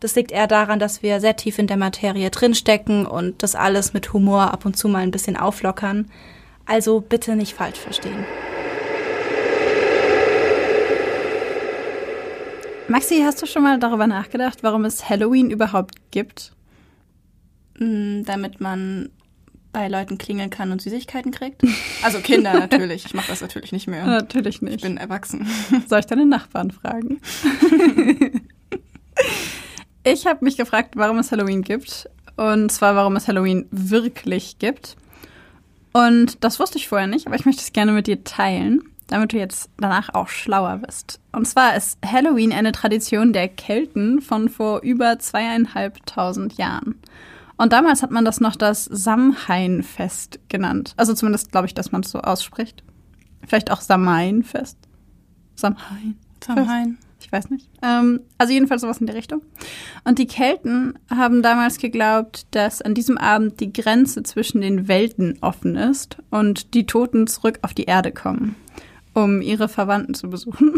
Das liegt eher daran, dass wir sehr tief in der Materie drinstecken und das alles mit Humor ab und zu mal ein bisschen auflockern. Also bitte nicht falsch verstehen. Maxi, hast du schon mal darüber nachgedacht, warum es Halloween überhaupt gibt? Mm, damit man bei Leuten klingeln kann und Süßigkeiten kriegt. Also Kinder natürlich. Ich mache das natürlich nicht mehr. Natürlich nicht. Ich bin erwachsen. Soll ich deine Nachbarn fragen? ich habe mich gefragt, warum es Halloween gibt. Und zwar, warum es Halloween wirklich gibt. Und das wusste ich vorher nicht, aber ich möchte es gerne mit dir teilen, damit du jetzt danach auch schlauer bist. Und zwar ist Halloween eine Tradition der Kelten von vor über zweieinhalbtausend Jahren. Und damals hat man das noch das Samhain-Fest genannt. Also zumindest glaube ich, dass man es so ausspricht. Vielleicht auch Samhain-Fest. Samhain. Samhain. Ich weiß nicht. Ähm, also jedenfalls sowas in der Richtung. Und die Kelten haben damals geglaubt, dass an diesem Abend die Grenze zwischen den Welten offen ist und die Toten zurück auf die Erde kommen, um ihre Verwandten zu besuchen.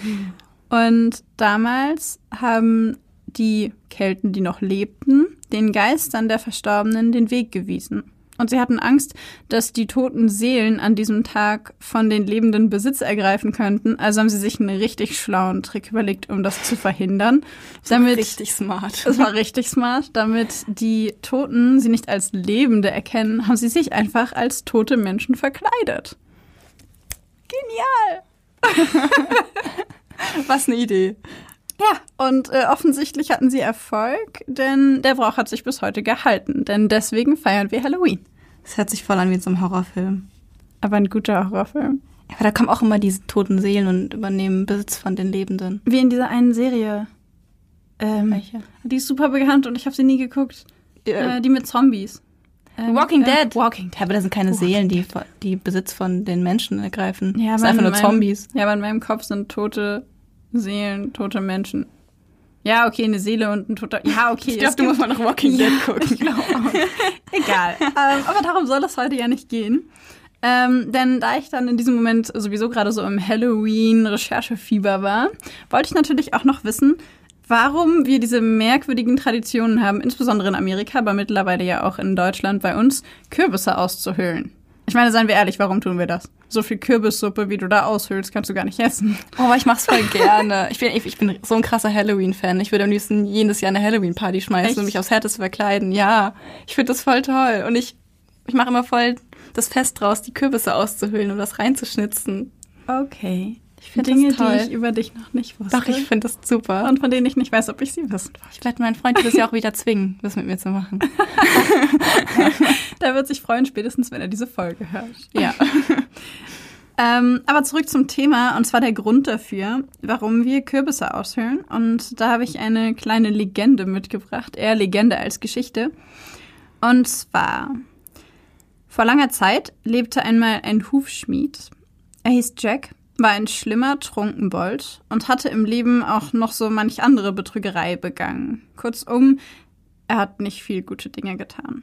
Mhm. Und damals haben die Kelten, die noch lebten, den Geistern der Verstorbenen den Weg gewiesen. Und sie hatten Angst, dass die toten Seelen an diesem Tag von den Lebenden Besitz ergreifen könnten. Also haben sie sich einen richtig schlauen Trick überlegt, um das zu verhindern. Das damit, war richtig smart. Das war richtig smart. Damit die Toten sie nicht als Lebende erkennen, haben sie sich einfach als tote Menschen verkleidet. Genial! Was eine Idee. Ja, und äh, offensichtlich hatten sie Erfolg, denn der Brauch hat sich bis heute gehalten. Denn deswegen feiern wir Halloween. Das hört sich voll an wie in so einem Horrorfilm. Aber ein guter Horrorfilm. Aber da kommen auch immer diese toten Seelen und übernehmen Besitz von den Lebenden. Wie in dieser einen Serie. Ähm, Welche? Die ist super bekannt und ich habe sie nie geguckt. Äh, die mit Zombies. Ähm, Walking äh, Dead. Walking Dead. Aber das sind keine Walking Seelen, die, die Besitz von den Menschen ergreifen. Ja, das sind einfach nur meinem, Zombies. Ja, aber in meinem Kopf sind tote Seelen, tote Menschen. Ja, okay, eine Seele und ein toter. Ja, okay. Ich glaube, du musst mal nach Walking Dead ja, gucken. Ich glaube auch. Egal. ähm, aber darum soll es heute ja nicht gehen. Ähm, denn da ich dann in diesem Moment sowieso gerade so im Halloween-Recherchefieber war, wollte ich natürlich auch noch wissen, warum wir diese merkwürdigen Traditionen haben, insbesondere in Amerika, aber mittlerweile ja auch in Deutschland bei uns, Kürbisse auszuhöhlen. Ich meine, seien wir ehrlich, warum tun wir das? So viel Kürbissuppe, wie du da aushöhlst, kannst du gar nicht essen. Oh, aber ich mach's voll gerne. Ich bin, ich bin so ein krasser Halloween-Fan. Ich würde am liebsten jedes Jahr eine Halloween-Party schmeißen Echt? und mich aufs Härteste verkleiden. Ja, ich finde das voll toll. Und ich, ich mache immer voll das Fest draus, die Kürbisse auszuhöhlen und das reinzuschnitzen. Okay. Ich finde Dinge, die ich über dich noch nicht wusste. Doch, ich finde das super. Und von denen ich nicht weiß, ob ich sie wissen wollte. Ich werde meinen Freund dieses Jahr auch wieder zwingen, das mit mir zu machen. Der wird sich freuen, spätestens, wenn er diese Folge hört. Ja. ähm, aber zurück zum Thema, und zwar der Grund dafür, warum wir Kürbisse aushöhlen. Und da habe ich eine kleine Legende mitgebracht, eher Legende als Geschichte. Und zwar, vor langer Zeit lebte einmal ein Hufschmied. Er hieß Jack war ein schlimmer Trunkenbold und hatte im Leben auch noch so manch andere Betrügerei begangen. Kurzum, er hat nicht viel gute Dinge getan.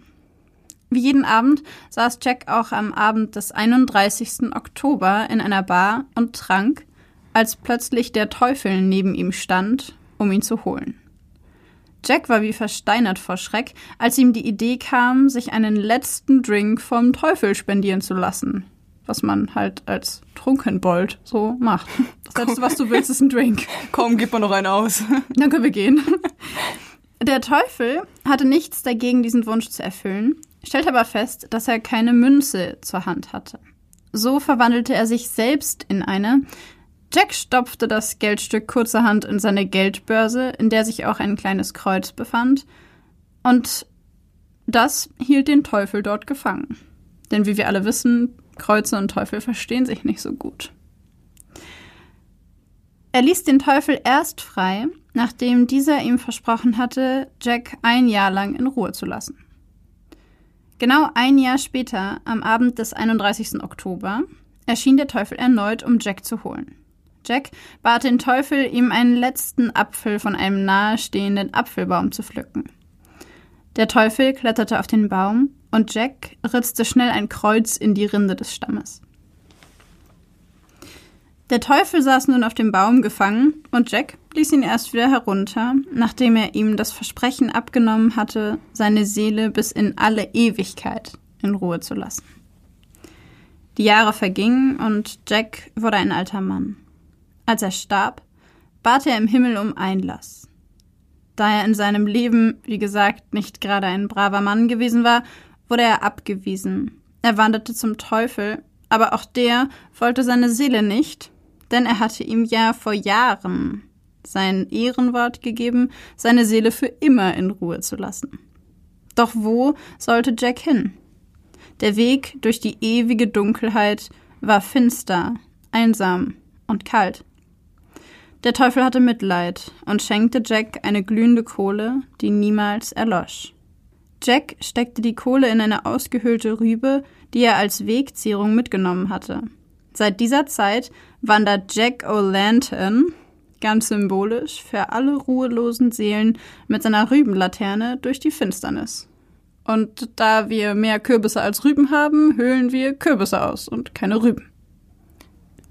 Wie jeden Abend saß Jack auch am Abend des 31. Oktober in einer Bar und trank, als plötzlich der Teufel neben ihm stand, um ihn zu holen. Jack war wie versteinert vor Schreck, als ihm die Idee kam, sich einen letzten Drink vom Teufel spendieren zu lassen was man halt als Trunkenbold so macht. Das Letzte, was du willst, ist ein Drink. Komm, gib mal noch einen aus. Dann können wir gehen. Der Teufel hatte nichts dagegen, diesen Wunsch zu erfüllen. stellt aber fest, dass er keine Münze zur Hand hatte. So verwandelte er sich selbst in eine. Jack stopfte das Geldstück kurzerhand in seine Geldbörse, in der sich auch ein kleines Kreuz befand, und das hielt den Teufel dort gefangen. Denn wie wir alle wissen, Kreuze und Teufel verstehen sich nicht so gut. Er ließ den Teufel erst frei, nachdem dieser ihm versprochen hatte, Jack ein Jahr lang in Ruhe zu lassen. Genau ein Jahr später, am Abend des 31. Oktober, erschien der Teufel erneut, um Jack zu holen. Jack bat den Teufel, ihm einen letzten Apfel von einem nahestehenden Apfelbaum zu pflücken. Der Teufel kletterte auf den Baum und Jack ritzte schnell ein Kreuz in die Rinde des Stammes. Der Teufel saß nun auf dem Baum gefangen und Jack ließ ihn erst wieder herunter, nachdem er ihm das Versprechen abgenommen hatte, seine Seele bis in alle Ewigkeit in Ruhe zu lassen. Die Jahre vergingen und Jack wurde ein alter Mann. Als er starb, bat er im Himmel um Einlass. Da er in seinem Leben, wie gesagt, nicht gerade ein braver Mann gewesen war, wurde er abgewiesen. Er wanderte zum Teufel, aber auch der wollte seine Seele nicht denn er hatte ihm ja vor Jahren sein Ehrenwort gegeben, seine Seele für immer in Ruhe zu lassen. Doch wo sollte Jack hin? Der Weg durch die ewige Dunkelheit war finster, einsam und kalt. Der Teufel hatte Mitleid und schenkte Jack eine glühende Kohle, die niemals erlosch. Jack steckte die Kohle in eine ausgehöhlte Rübe, die er als Wegzehrung mitgenommen hatte. Seit dieser Zeit wandert Jack O'Lantern, ganz symbolisch, für alle ruhelosen Seelen mit seiner Rübenlaterne durch die Finsternis. Und da wir mehr Kürbisse als Rüben haben, höhlen wir Kürbisse aus und keine Rüben.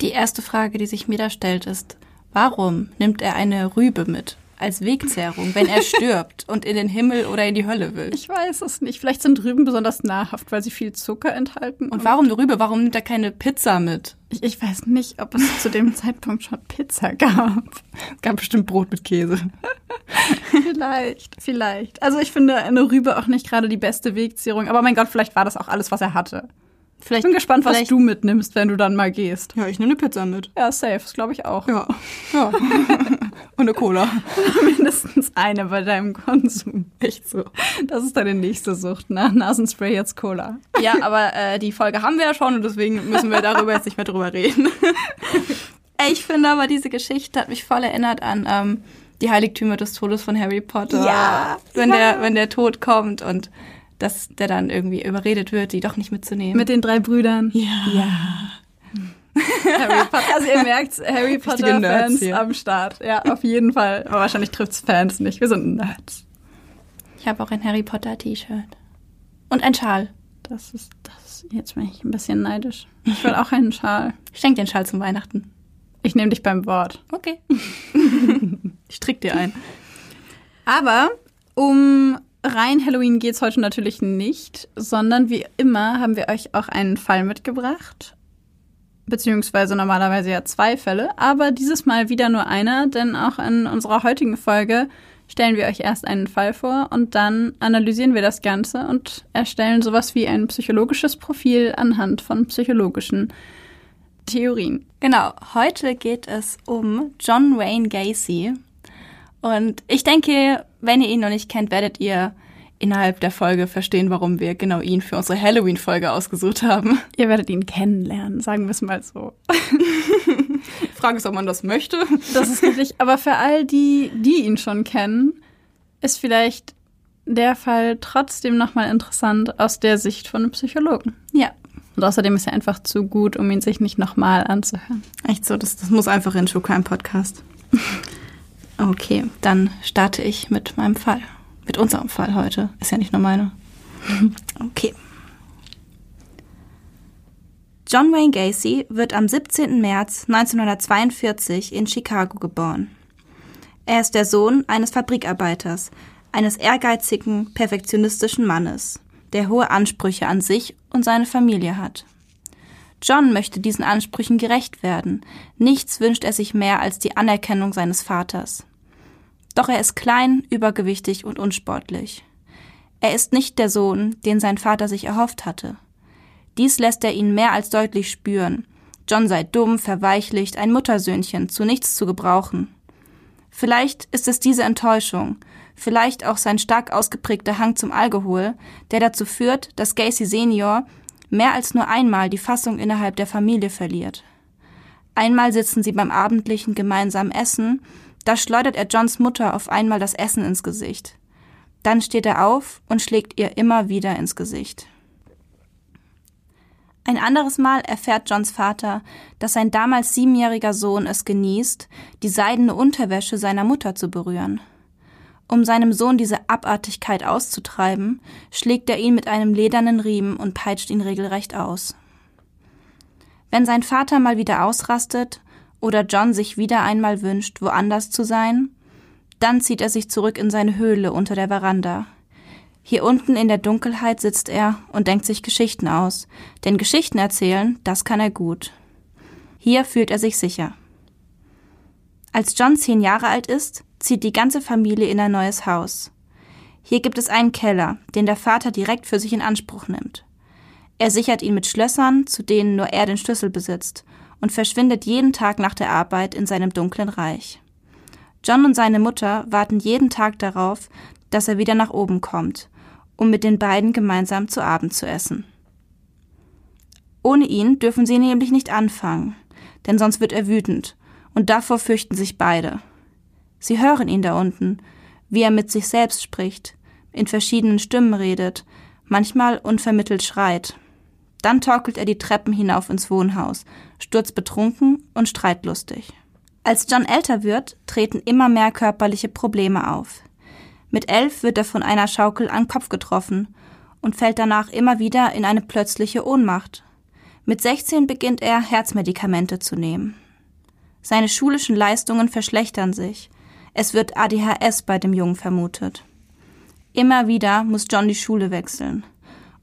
Die erste Frage, die sich mir da stellt, ist, warum nimmt er eine Rübe mit? Als Wegzehrung, wenn er stirbt und in den Himmel oder in die Hölle will. Ich weiß es nicht. Vielleicht sind Rüben besonders nahrhaft, weil sie viel Zucker enthalten. Und, und warum eine Rübe? Warum nimmt er keine Pizza mit? Ich, ich weiß nicht, ob es zu dem Zeitpunkt schon Pizza gab. Es gab bestimmt Brot mit Käse. vielleicht, vielleicht. Also ich finde eine Rübe auch nicht gerade die beste Wegzehrung. Aber mein Gott, vielleicht war das auch alles, was er hatte. Vielleicht, ich bin gespannt, was du mitnimmst, wenn du dann mal gehst. Ja, ich nehme eine Pizza mit. Ja, safe, das glaube ich auch. Ja. ja. Und eine Cola. Mindestens eine bei deinem Konsum. Echt so. Das ist deine nächste Sucht, nach Nasenspray jetzt Cola. Ja, aber äh, die Folge haben wir ja schon und deswegen müssen wir darüber jetzt nicht mehr drüber reden. ich finde aber, diese Geschichte hat mich voll erinnert an ähm, die Heiligtümer des Todes von Harry Potter. Ja. Wenn. Der, wenn der Tod kommt und dass der dann irgendwie überredet wird, die doch nicht mitzunehmen. Mit den drei Brüdern. Ja. Ja. Harry Potter. Also ihr merkt, Harry Potter-Fans am Start. Ja, auf jeden Fall. Aber wahrscheinlich trifft es Fans nicht. Wir sind Nerds. Ich habe auch ein Harry Potter-T-Shirt. Und ein Schal. Das ist, das, jetzt bin ich ein bisschen neidisch. Ich will auch einen Schal. Ich schenke den Schal zum Weihnachten. Ich nehme dich beim Wort. Okay. ich trick dir ein. Aber um rein Halloween geht's heute natürlich nicht, sondern wie immer haben wir euch auch einen Fall mitgebracht. Beziehungsweise normalerweise ja zwei Fälle, aber dieses Mal wieder nur einer, denn auch in unserer heutigen Folge stellen wir euch erst einen Fall vor und dann analysieren wir das Ganze und erstellen sowas wie ein psychologisches Profil anhand von psychologischen Theorien. Genau, heute geht es um John Wayne Gacy. Und ich denke, wenn ihr ihn noch nicht kennt, werdet ihr innerhalb der Folge verstehen, warum wir genau ihn für unsere Halloween-Folge ausgesucht haben. Ihr werdet ihn kennenlernen, sagen wir es mal so. Frage ist, ob man das möchte. Das ist richtig. Aber für all die, die ihn schon kennen, ist vielleicht der Fall trotzdem nochmal interessant aus der Sicht von einem Psychologen. Ja. Und außerdem ist er einfach zu gut, um ihn sich nicht nochmal anzuhören. Echt so, das, das muss einfach in True Crime Podcast. Okay, dann starte ich mit meinem Fall. Mit unserem Fall heute. Ist ja nicht nur meine. Okay. John Wayne Gacy wird am 17. März 1942 in Chicago geboren. Er ist der Sohn eines Fabrikarbeiters, eines ehrgeizigen, perfektionistischen Mannes, der hohe Ansprüche an sich und seine Familie hat. John möchte diesen Ansprüchen gerecht werden. Nichts wünscht er sich mehr als die Anerkennung seines Vaters. Doch er ist klein, übergewichtig und unsportlich. Er ist nicht der Sohn, den sein Vater sich erhofft hatte. Dies lässt er ihn mehr als deutlich spüren. John sei dumm, verweichlicht, ein Muttersöhnchen, zu nichts zu gebrauchen. Vielleicht ist es diese Enttäuschung, vielleicht auch sein stark ausgeprägter Hang zum Alkohol, der dazu führt, dass Gacy Senior mehr als nur einmal die Fassung innerhalb der Familie verliert. Einmal sitzen sie beim abendlichen gemeinsamen Essen, da schleudert er Johns Mutter auf einmal das Essen ins Gesicht. Dann steht er auf und schlägt ihr immer wieder ins Gesicht. Ein anderes Mal erfährt Johns Vater, dass sein damals siebenjähriger Sohn es genießt, die seidene Unterwäsche seiner Mutter zu berühren. Um seinem Sohn diese Abartigkeit auszutreiben, schlägt er ihn mit einem ledernen Riemen und peitscht ihn regelrecht aus. Wenn sein Vater mal wieder ausrastet oder John sich wieder einmal wünscht, woanders zu sein, dann zieht er sich zurück in seine Höhle unter der Veranda. Hier unten in der Dunkelheit sitzt er und denkt sich Geschichten aus, denn Geschichten erzählen, das kann er gut. Hier fühlt er sich sicher. Als John zehn Jahre alt ist, zieht die ganze Familie in ein neues Haus. Hier gibt es einen Keller, den der Vater direkt für sich in Anspruch nimmt. Er sichert ihn mit Schlössern, zu denen nur er den Schlüssel besitzt, und verschwindet jeden Tag nach der Arbeit in seinem dunklen Reich. John und seine Mutter warten jeden Tag darauf, dass er wieder nach oben kommt, um mit den beiden gemeinsam zu Abend zu essen. Ohne ihn dürfen sie nämlich nicht anfangen, denn sonst wird er wütend, und davor fürchten sich beide. Sie hören ihn da unten, wie er mit sich selbst spricht, in verschiedenen Stimmen redet, manchmal unvermittelt schreit. Dann torkelt er die Treppen hinauf ins Wohnhaus, sturzbetrunken und streitlustig. Als John älter wird, treten immer mehr körperliche Probleme auf. Mit elf wird er von einer Schaukel an Kopf getroffen und fällt danach immer wieder in eine plötzliche Ohnmacht. Mit 16 beginnt er, Herzmedikamente zu nehmen. Seine schulischen Leistungen verschlechtern sich. Es wird ADHS bei dem Jungen vermutet. Immer wieder muss John die Schule wechseln.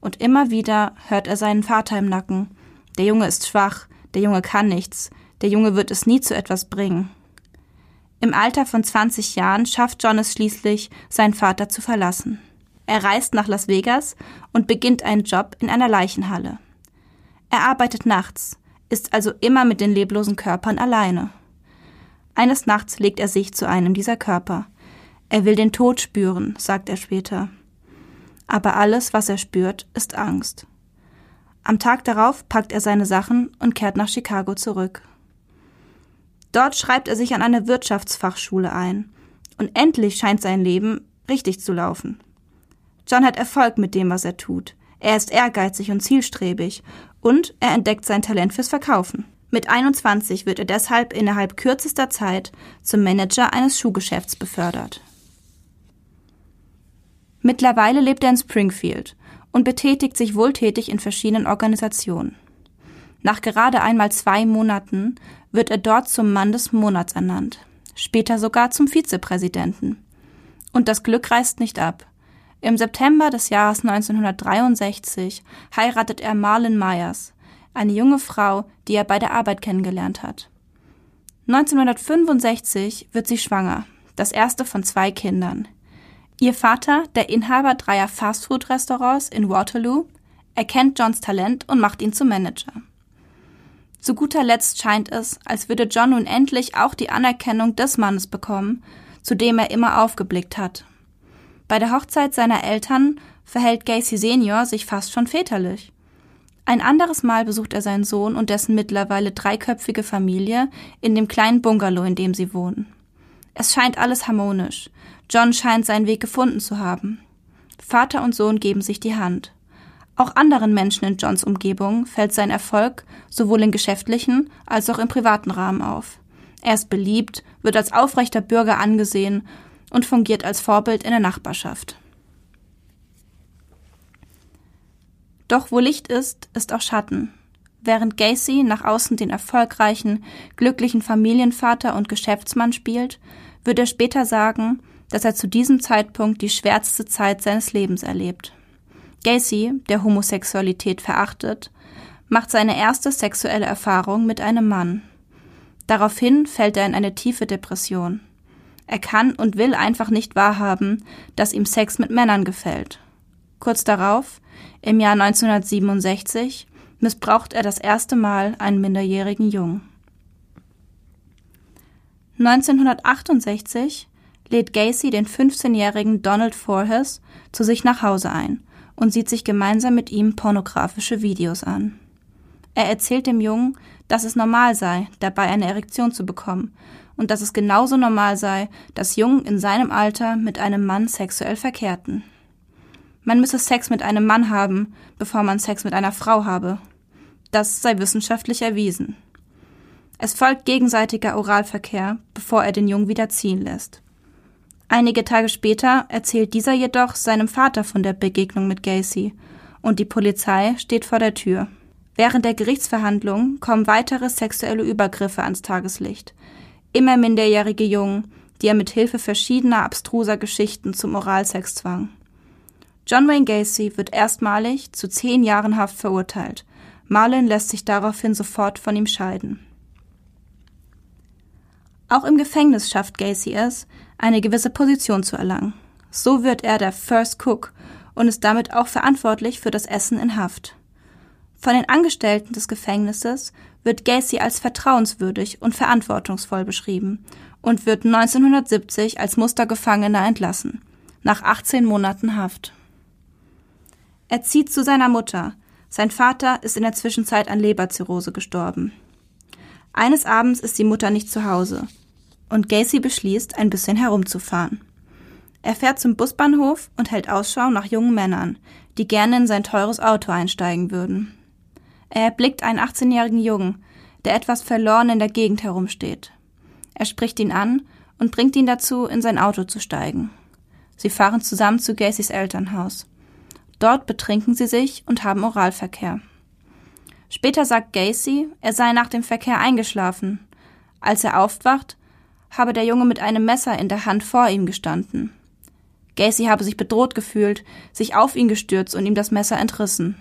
Und immer wieder hört er seinen Vater im Nacken. Der Junge ist schwach, der Junge kann nichts, der Junge wird es nie zu etwas bringen. Im Alter von 20 Jahren schafft John es schließlich, seinen Vater zu verlassen. Er reist nach Las Vegas und beginnt einen Job in einer Leichenhalle. Er arbeitet nachts, ist also immer mit den leblosen Körpern alleine. Eines Nachts legt er sich zu einem dieser Körper. Er will den Tod spüren, sagt er später. Aber alles, was er spürt, ist Angst. Am Tag darauf packt er seine Sachen und kehrt nach Chicago zurück. Dort schreibt er sich an eine Wirtschaftsfachschule ein. Und endlich scheint sein Leben richtig zu laufen. John hat Erfolg mit dem, was er tut. Er ist ehrgeizig und zielstrebig und er entdeckt sein Talent fürs Verkaufen. Mit 21 wird er deshalb innerhalb kürzester Zeit zum Manager eines Schuhgeschäfts befördert. Mittlerweile lebt er in Springfield und betätigt sich wohltätig in verschiedenen Organisationen. Nach gerade einmal zwei Monaten wird er dort zum Mann des Monats ernannt, später sogar zum Vizepräsidenten. Und das Glück reißt nicht ab. Im September des Jahres 1963 heiratet er Marlon Myers, eine junge Frau, die er bei der Arbeit kennengelernt hat. 1965 wird sie schwanger, das erste von zwei Kindern. Ihr Vater, der Inhaber dreier Fastfood-Restaurants in Waterloo, erkennt Johns Talent und macht ihn zum Manager. Zu guter Letzt scheint es, als würde John nun endlich auch die Anerkennung des Mannes bekommen, zu dem er immer aufgeblickt hat. Bei der Hochzeit seiner Eltern verhält Gacy Senior sich fast schon väterlich. Ein anderes Mal besucht er seinen Sohn und dessen mittlerweile dreiköpfige Familie in dem kleinen Bungalow, in dem sie wohnen. Es scheint alles harmonisch. John scheint seinen Weg gefunden zu haben. Vater und Sohn geben sich die Hand. Auch anderen Menschen in Johns Umgebung fällt sein Erfolg sowohl im geschäftlichen als auch im privaten Rahmen auf. Er ist beliebt, wird als aufrechter Bürger angesehen und fungiert als Vorbild in der Nachbarschaft. Doch wo Licht ist, ist auch Schatten. Während Gacy nach außen den erfolgreichen, glücklichen Familienvater und Geschäftsmann spielt, wird er später sagen, dass er zu diesem Zeitpunkt die schwärzeste Zeit seines Lebens erlebt. Gacy, der Homosexualität verachtet, macht seine erste sexuelle Erfahrung mit einem Mann. Daraufhin fällt er in eine tiefe Depression. Er kann und will einfach nicht wahrhaben, dass ihm Sex mit Männern gefällt. Kurz darauf, im Jahr 1967, missbraucht er das erste Mal einen minderjährigen Jungen. 1968 lädt Gacy den 15-jährigen Donald Forhes zu sich nach Hause ein und sieht sich gemeinsam mit ihm pornografische Videos an. Er erzählt dem Jungen, dass es normal sei, dabei eine Erektion zu bekommen und dass es genauso normal sei, dass Jungen in seinem Alter mit einem Mann sexuell verkehrten. Man müsse Sex mit einem Mann haben, bevor man Sex mit einer Frau habe. Das sei wissenschaftlich erwiesen. Es folgt gegenseitiger Oralverkehr, bevor er den Jungen wieder ziehen lässt. Einige Tage später erzählt dieser jedoch seinem Vater von der Begegnung mit Gacy und die Polizei steht vor der Tür. Während der Gerichtsverhandlung kommen weitere sexuelle Übergriffe ans Tageslicht. Immer minderjährige Jungen, die er mit Hilfe verschiedener abstruser Geschichten zum Oralsex zwang. John Wayne Gacy wird erstmalig zu zehn Jahren Haft verurteilt. Marlin lässt sich daraufhin sofort von ihm scheiden. Auch im Gefängnis schafft Gacy es, eine gewisse Position zu erlangen. So wird er der First Cook und ist damit auch verantwortlich für das Essen in Haft. Von den Angestellten des Gefängnisses wird Gacy als vertrauenswürdig und verantwortungsvoll beschrieben und wird 1970 als Mustergefangener entlassen, nach 18 Monaten Haft. Er zieht zu seiner Mutter. Sein Vater ist in der Zwischenzeit an Leberzirrhose gestorben. Eines Abends ist die Mutter nicht zu Hause und Gacy beschließt, ein bisschen herumzufahren. Er fährt zum Busbahnhof und hält Ausschau nach jungen Männern, die gerne in sein teures Auto einsteigen würden. Er erblickt einen 18-jährigen Jungen, der etwas verloren in der Gegend herumsteht. Er spricht ihn an und bringt ihn dazu, in sein Auto zu steigen. Sie fahren zusammen zu Gacys Elternhaus. Dort betrinken sie sich und haben Oralverkehr. Später sagt Gacy, er sei nach dem Verkehr eingeschlafen. Als er aufwacht, habe der Junge mit einem Messer in der Hand vor ihm gestanden. Gacy habe sich bedroht gefühlt, sich auf ihn gestürzt und ihm das Messer entrissen.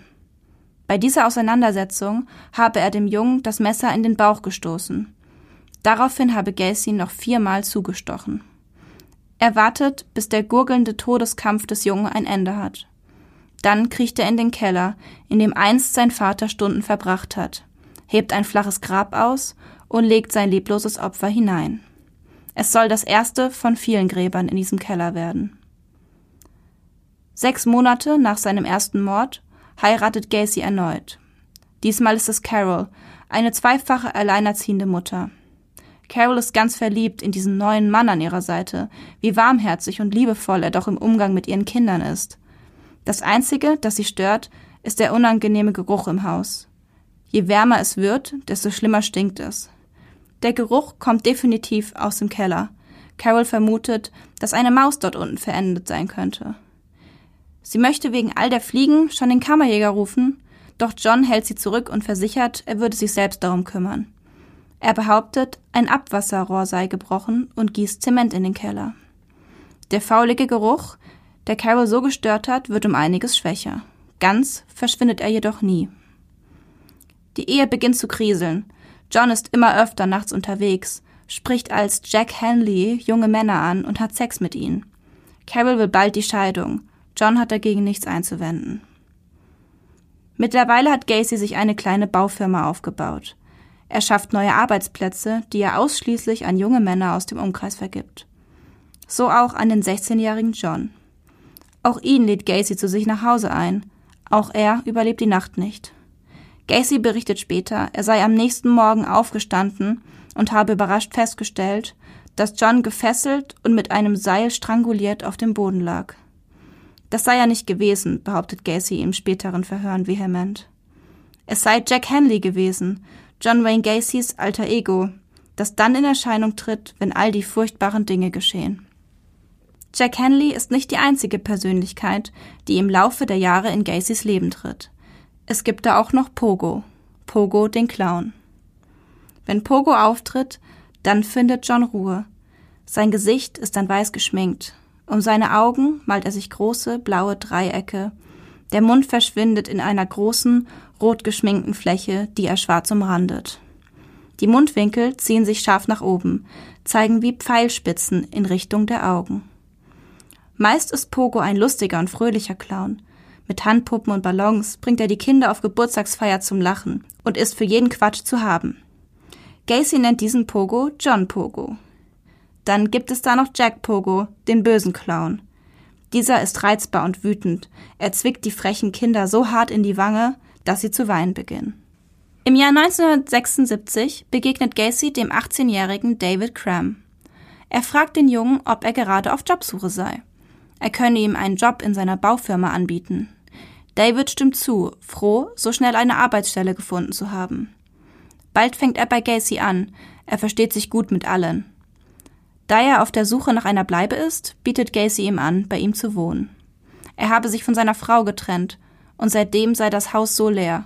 Bei dieser Auseinandersetzung habe er dem Jungen das Messer in den Bauch gestoßen. Daraufhin habe Gacy noch viermal zugestochen. Er wartet, bis der gurgelnde Todeskampf des Jungen ein Ende hat. Dann kriecht er in den Keller, in dem einst sein Vater Stunden verbracht hat, hebt ein flaches Grab aus und legt sein lebloses Opfer hinein. Es soll das erste von vielen Gräbern in diesem Keller werden. Sechs Monate nach seinem ersten Mord heiratet Gacy erneut. Diesmal ist es Carol, eine zweifache alleinerziehende Mutter. Carol ist ganz verliebt in diesen neuen Mann an ihrer Seite, wie warmherzig und liebevoll er doch im Umgang mit ihren Kindern ist. Das Einzige, das sie stört, ist der unangenehme Geruch im Haus. Je wärmer es wird, desto schlimmer stinkt es. Der Geruch kommt definitiv aus dem Keller. Carol vermutet, dass eine Maus dort unten verendet sein könnte. Sie möchte wegen all der Fliegen schon den Kammerjäger rufen, doch John hält sie zurück und versichert, er würde sich selbst darum kümmern. Er behauptet, ein Abwasserrohr sei gebrochen und gießt Zement in den Keller. Der faulige Geruch, der Carol so gestört hat, wird um einiges schwächer. Ganz verschwindet er jedoch nie. Die Ehe beginnt zu kriseln. John ist immer öfter nachts unterwegs, spricht als Jack Henley junge Männer an und hat Sex mit ihnen. Carol will bald die Scheidung. John hat dagegen nichts einzuwenden. Mittlerweile hat Gacy sich eine kleine Baufirma aufgebaut. Er schafft neue Arbeitsplätze, die er ausschließlich an junge Männer aus dem Umkreis vergibt. So auch an den 16-jährigen John. Auch ihn lädt Gacy zu sich nach Hause ein. Auch er überlebt die Nacht nicht. Gacy berichtet später, er sei am nächsten Morgen aufgestanden und habe überrascht festgestellt, dass John gefesselt und mit einem Seil stranguliert auf dem Boden lag. Das sei ja nicht gewesen, behauptet Gacy im späteren Verhören vehement. Es sei Jack Henley gewesen, John Wayne Gacys alter Ego, das dann in Erscheinung tritt, wenn all die furchtbaren Dinge geschehen. Jack Henley ist nicht die einzige Persönlichkeit, die im Laufe der Jahre in Gacys Leben tritt. Es gibt da auch noch Pogo. Pogo den Clown. Wenn Pogo auftritt, dann findet John Ruhe. Sein Gesicht ist dann weiß geschminkt. Um seine Augen malt er sich große blaue Dreiecke. Der Mund verschwindet in einer großen, rot geschminkten Fläche, die er schwarz umrandet. Die Mundwinkel ziehen sich scharf nach oben, zeigen wie Pfeilspitzen in Richtung der Augen. Meist ist Pogo ein lustiger und fröhlicher Clown. Mit Handpuppen und Ballons bringt er die Kinder auf Geburtstagsfeier zum Lachen und ist für jeden Quatsch zu haben. Gacy nennt diesen Pogo John Pogo. Dann gibt es da noch Jack Pogo, den bösen Clown. Dieser ist reizbar und wütend. Er zwickt die frechen Kinder so hart in die Wange, dass sie zu weinen beginnen. Im Jahr 1976 begegnet Gacy dem 18-jährigen David Cram. Er fragt den Jungen, ob er gerade auf Jobsuche sei. Er könne ihm einen Job in seiner Baufirma anbieten. David stimmt zu, froh, so schnell eine Arbeitsstelle gefunden zu haben. Bald fängt er bei Gacy an, er versteht sich gut mit allen. Da er auf der Suche nach einer Bleibe ist, bietet Gacy ihm an, bei ihm zu wohnen. Er habe sich von seiner Frau getrennt, und seitdem sei das Haus so leer.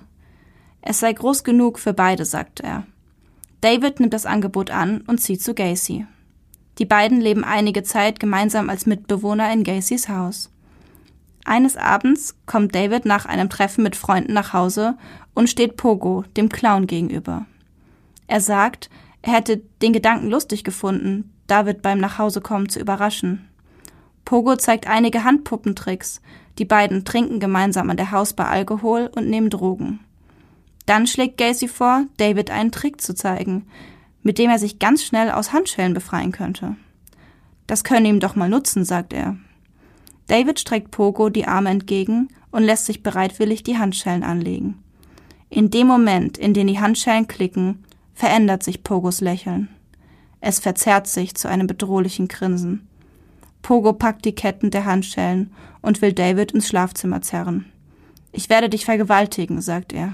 Es sei groß genug für beide, sagt er. David nimmt das Angebot an und zieht zu Gacy. Die beiden leben einige Zeit gemeinsam als Mitbewohner in Gacys Haus. Eines Abends kommt David nach einem Treffen mit Freunden nach Hause und steht Pogo, dem Clown, gegenüber. Er sagt, er hätte den Gedanken lustig gefunden, David beim Nachhausekommen zu überraschen. Pogo zeigt einige Handpuppentricks. Die beiden trinken gemeinsam an der Hausbar Alkohol und nehmen Drogen. Dann schlägt Gacy vor, David einen Trick zu zeigen, mit dem er sich ganz schnell aus Handschellen befreien könnte. Das könne ihm doch mal nutzen, sagt er. David streckt Pogo die Arme entgegen und lässt sich bereitwillig die Handschellen anlegen. In dem Moment, in dem die Handschellen klicken, verändert sich Pogos Lächeln. Es verzerrt sich zu einem bedrohlichen Grinsen. Pogo packt die Ketten der Handschellen und will David ins Schlafzimmer zerren. Ich werde dich vergewaltigen, sagt er.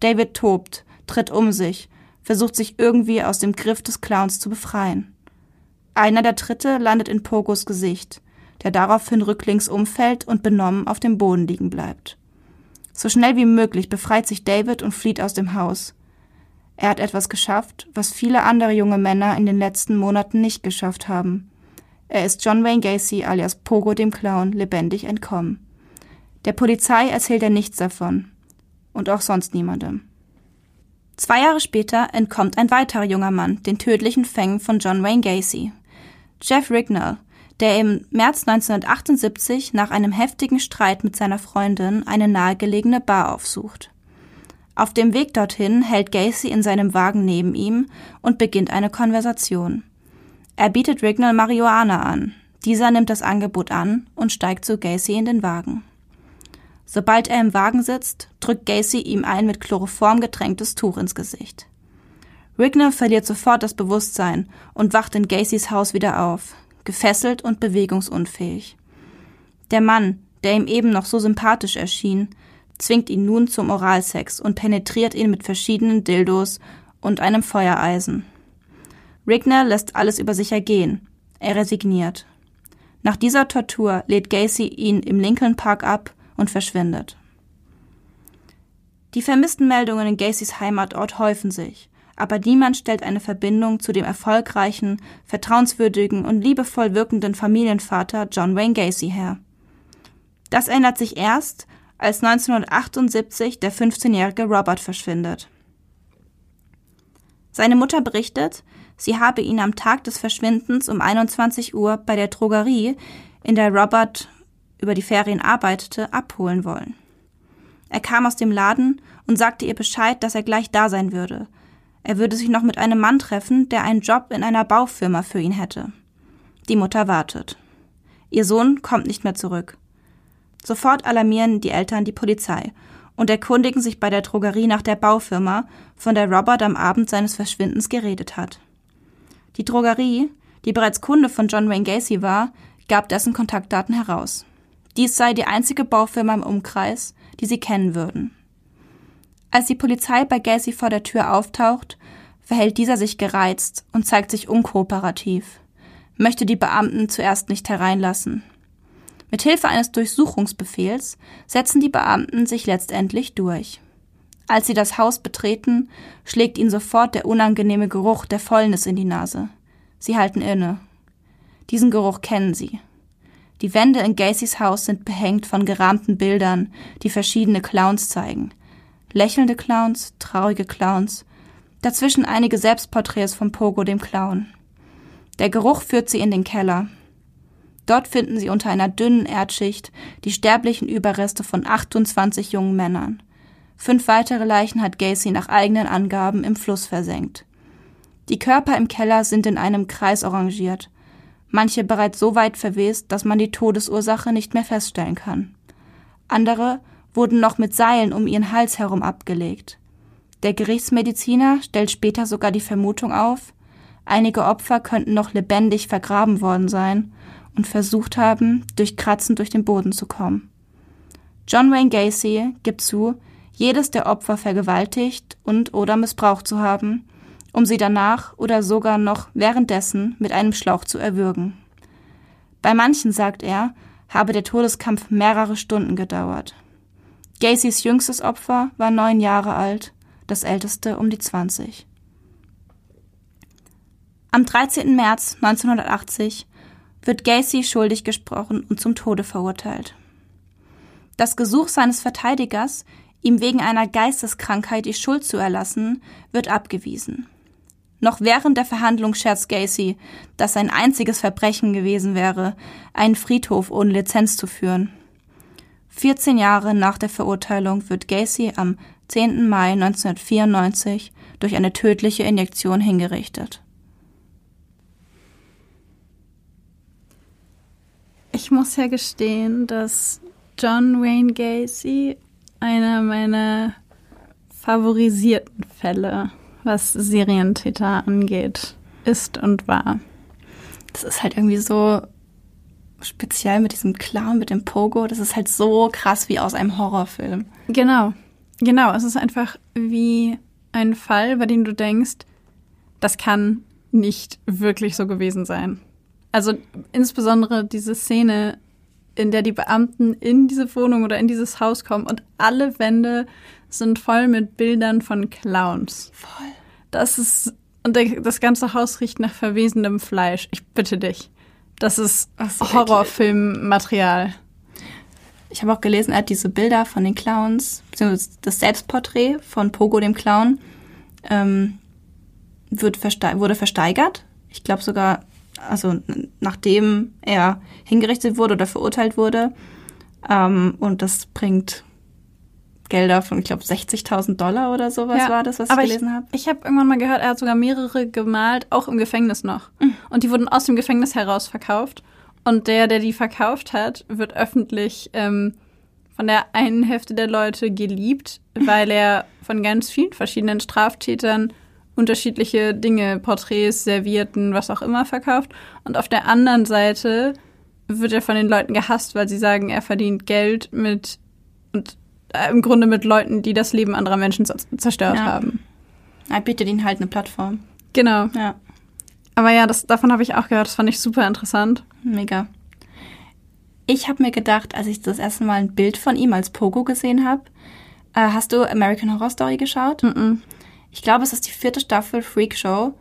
David tobt, tritt um sich, versucht sich irgendwie aus dem Griff des Clowns zu befreien. Einer der Tritte landet in Pogos Gesicht, der daraufhin rücklings umfällt und benommen auf dem Boden liegen bleibt. So schnell wie möglich befreit sich David und flieht aus dem Haus. Er hat etwas geschafft, was viele andere junge Männer in den letzten Monaten nicht geschafft haben. Er ist John Wayne Gacy alias Pogo dem Clown lebendig entkommen. Der Polizei erzählt er nichts davon. Und auch sonst niemandem. Zwei Jahre später entkommt ein weiterer junger Mann den tödlichen Fängen von John Wayne Gacy. Jeff Rignall, der im März 1978 nach einem heftigen Streit mit seiner Freundin eine nahegelegene Bar aufsucht. Auf dem Weg dorthin hält Gacy in seinem Wagen neben ihm und beginnt eine Konversation. Er bietet Rignall Marihuana an. Dieser nimmt das Angebot an und steigt zu Gacy in den Wagen. Sobald er im Wagen sitzt, drückt Gacy ihm ein mit Chloroform getränktes Tuch ins Gesicht. Rignall verliert sofort das Bewusstsein und wacht in Gacys Haus wieder auf, gefesselt und bewegungsunfähig. Der Mann, der ihm eben noch so sympathisch erschien, zwingt ihn nun zum Oralsex und penetriert ihn mit verschiedenen Dildos und einem Feuereisen. Rigner lässt alles über sich ergehen. Er resigniert. Nach dieser Tortur lädt Gacy ihn im Lincoln Park ab und verschwindet. Die vermissten Meldungen in Gacys Heimatort häufen sich, aber niemand stellt eine Verbindung zu dem erfolgreichen, vertrauenswürdigen und liebevoll wirkenden Familienvater John Wayne Gacy her. Das ändert sich erst, als 1978 der 15-jährige Robert verschwindet. Seine Mutter berichtet, sie habe ihn am Tag des Verschwindens um 21 Uhr bei der Drogerie, in der Robert über die Ferien arbeitete, abholen wollen. Er kam aus dem Laden und sagte ihr Bescheid, dass er gleich da sein würde. Er würde sich noch mit einem Mann treffen, der einen Job in einer Baufirma für ihn hätte. Die Mutter wartet. Ihr Sohn kommt nicht mehr zurück. Sofort alarmieren die Eltern die Polizei und erkundigen sich bei der Drogerie nach der Baufirma, von der Robert am Abend seines Verschwindens geredet hat. Die Drogerie, die bereits Kunde von John Wayne Gacy war, gab dessen Kontaktdaten heraus. Dies sei die einzige Baufirma im Umkreis, die sie kennen würden. Als die Polizei bei Gacy vor der Tür auftaucht, verhält dieser sich gereizt und zeigt sich unkooperativ, möchte die Beamten zuerst nicht hereinlassen. Mit Hilfe eines Durchsuchungsbefehls setzen die Beamten sich letztendlich durch. Als sie das Haus betreten, schlägt ihnen sofort der unangenehme Geruch der Fäulnis in die Nase. Sie halten inne. Diesen Geruch kennen sie. Die Wände in Gacys Haus sind behängt von gerahmten Bildern, die verschiedene Clowns zeigen. Lächelnde Clowns, traurige Clowns, dazwischen einige Selbstporträts von Pogo dem Clown. Der Geruch führt sie in den Keller. Dort finden sie unter einer dünnen Erdschicht die sterblichen Überreste von 28 jungen Männern. Fünf weitere Leichen hat Gacy nach eigenen Angaben im Fluss versenkt. Die Körper im Keller sind in einem Kreis arrangiert, manche bereits so weit verwest, dass man die Todesursache nicht mehr feststellen kann. Andere wurden noch mit Seilen um ihren Hals herum abgelegt. Der Gerichtsmediziner stellt später sogar die Vermutung auf, einige Opfer könnten noch lebendig vergraben worden sein und versucht haben, durch Kratzen durch den Boden zu kommen. John Wayne Gacy gibt zu, jedes der Opfer vergewaltigt und oder missbraucht zu haben, um sie danach oder sogar noch währenddessen mit einem Schlauch zu erwürgen. Bei manchen, sagt er, habe der Todeskampf mehrere Stunden gedauert. Gacys jüngstes Opfer war neun Jahre alt, das älteste um die 20. Am 13. März 1980 wird Gacy schuldig gesprochen und zum Tode verurteilt. Das Gesuch seines Verteidigers, ihm wegen einer Geisteskrankheit die Schuld zu erlassen, wird abgewiesen. Noch während der Verhandlung scherzt Gacy, dass sein einziges Verbrechen gewesen wäre, einen Friedhof ohne Lizenz zu führen. 14 Jahre nach der Verurteilung wird Gacy am 10. Mai 1994 durch eine tödliche Injektion hingerichtet. Ich muss ja gestehen, dass John Wayne Gacy einer meiner favorisierten Fälle, was Serientäter angeht, ist und war. Das ist halt irgendwie so speziell mit diesem Clown, mit dem Pogo. Das ist halt so krass wie aus einem Horrorfilm. Genau. Genau. Es ist einfach wie ein Fall, bei dem du denkst, das kann nicht wirklich so gewesen sein. Also insbesondere diese Szene, in der die Beamten in diese Wohnung oder in dieses Haus kommen und alle Wände sind voll mit Bildern von Clowns. Voll. Das ist und das ganze Haus riecht nach verwesendem Fleisch. Ich bitte dich. Das ist so Horrorfilmmaterial. Ich habe auch gelesen, er hat diese Bilder von den Clowns, beziehungsweise das Selbstporträt von Pogo, dem Clown, ähm, wird verste wurde versteigert. Ich glaube sogar also nachdem er hingerichtet wurde oder verurteilt wurde. Ähm, und das bringt Gelder von, ich glaube, 60.000 Dollar oder sowas ja, war das, was ich gelesen habe. Ich, ich habe irgendwann mal gehört, er hat sogar mehrere gemalt, auch im Gefängnis noch. Mhm. Und die wurden aus dem Gefängnis heraus verkauft. Und der, der die verkauft hat, wird öffentlich ähm, von der einen Hälfte der Leute geliebt, weil er von ganz vielen verschiedenen Straftätern unterschiedliche Dinge, Porträts, Servierten, was auch immer verkauft. Und auf der anderen Seite wird er von den Leuten gehasst, weil sie sagen, er verdient Geld mit und äh, im Grunde mit Leuten, die das Leben anderer Menschen zerstört ja. haben. Er bietet ihnen halt eine Plattform. Genau. Ja. Aber ja, das, davon habe ich auch gehört. Das fand ich super interessant. Mega. Ich habe mir gedacht, als ich das erste Mal ein Bild von ihm als Pogo gesehen habe, äh, hast du American Horror Story geschaut? Mm, -mm. Ich glaube, es ist die vierte Staffel Freak Show.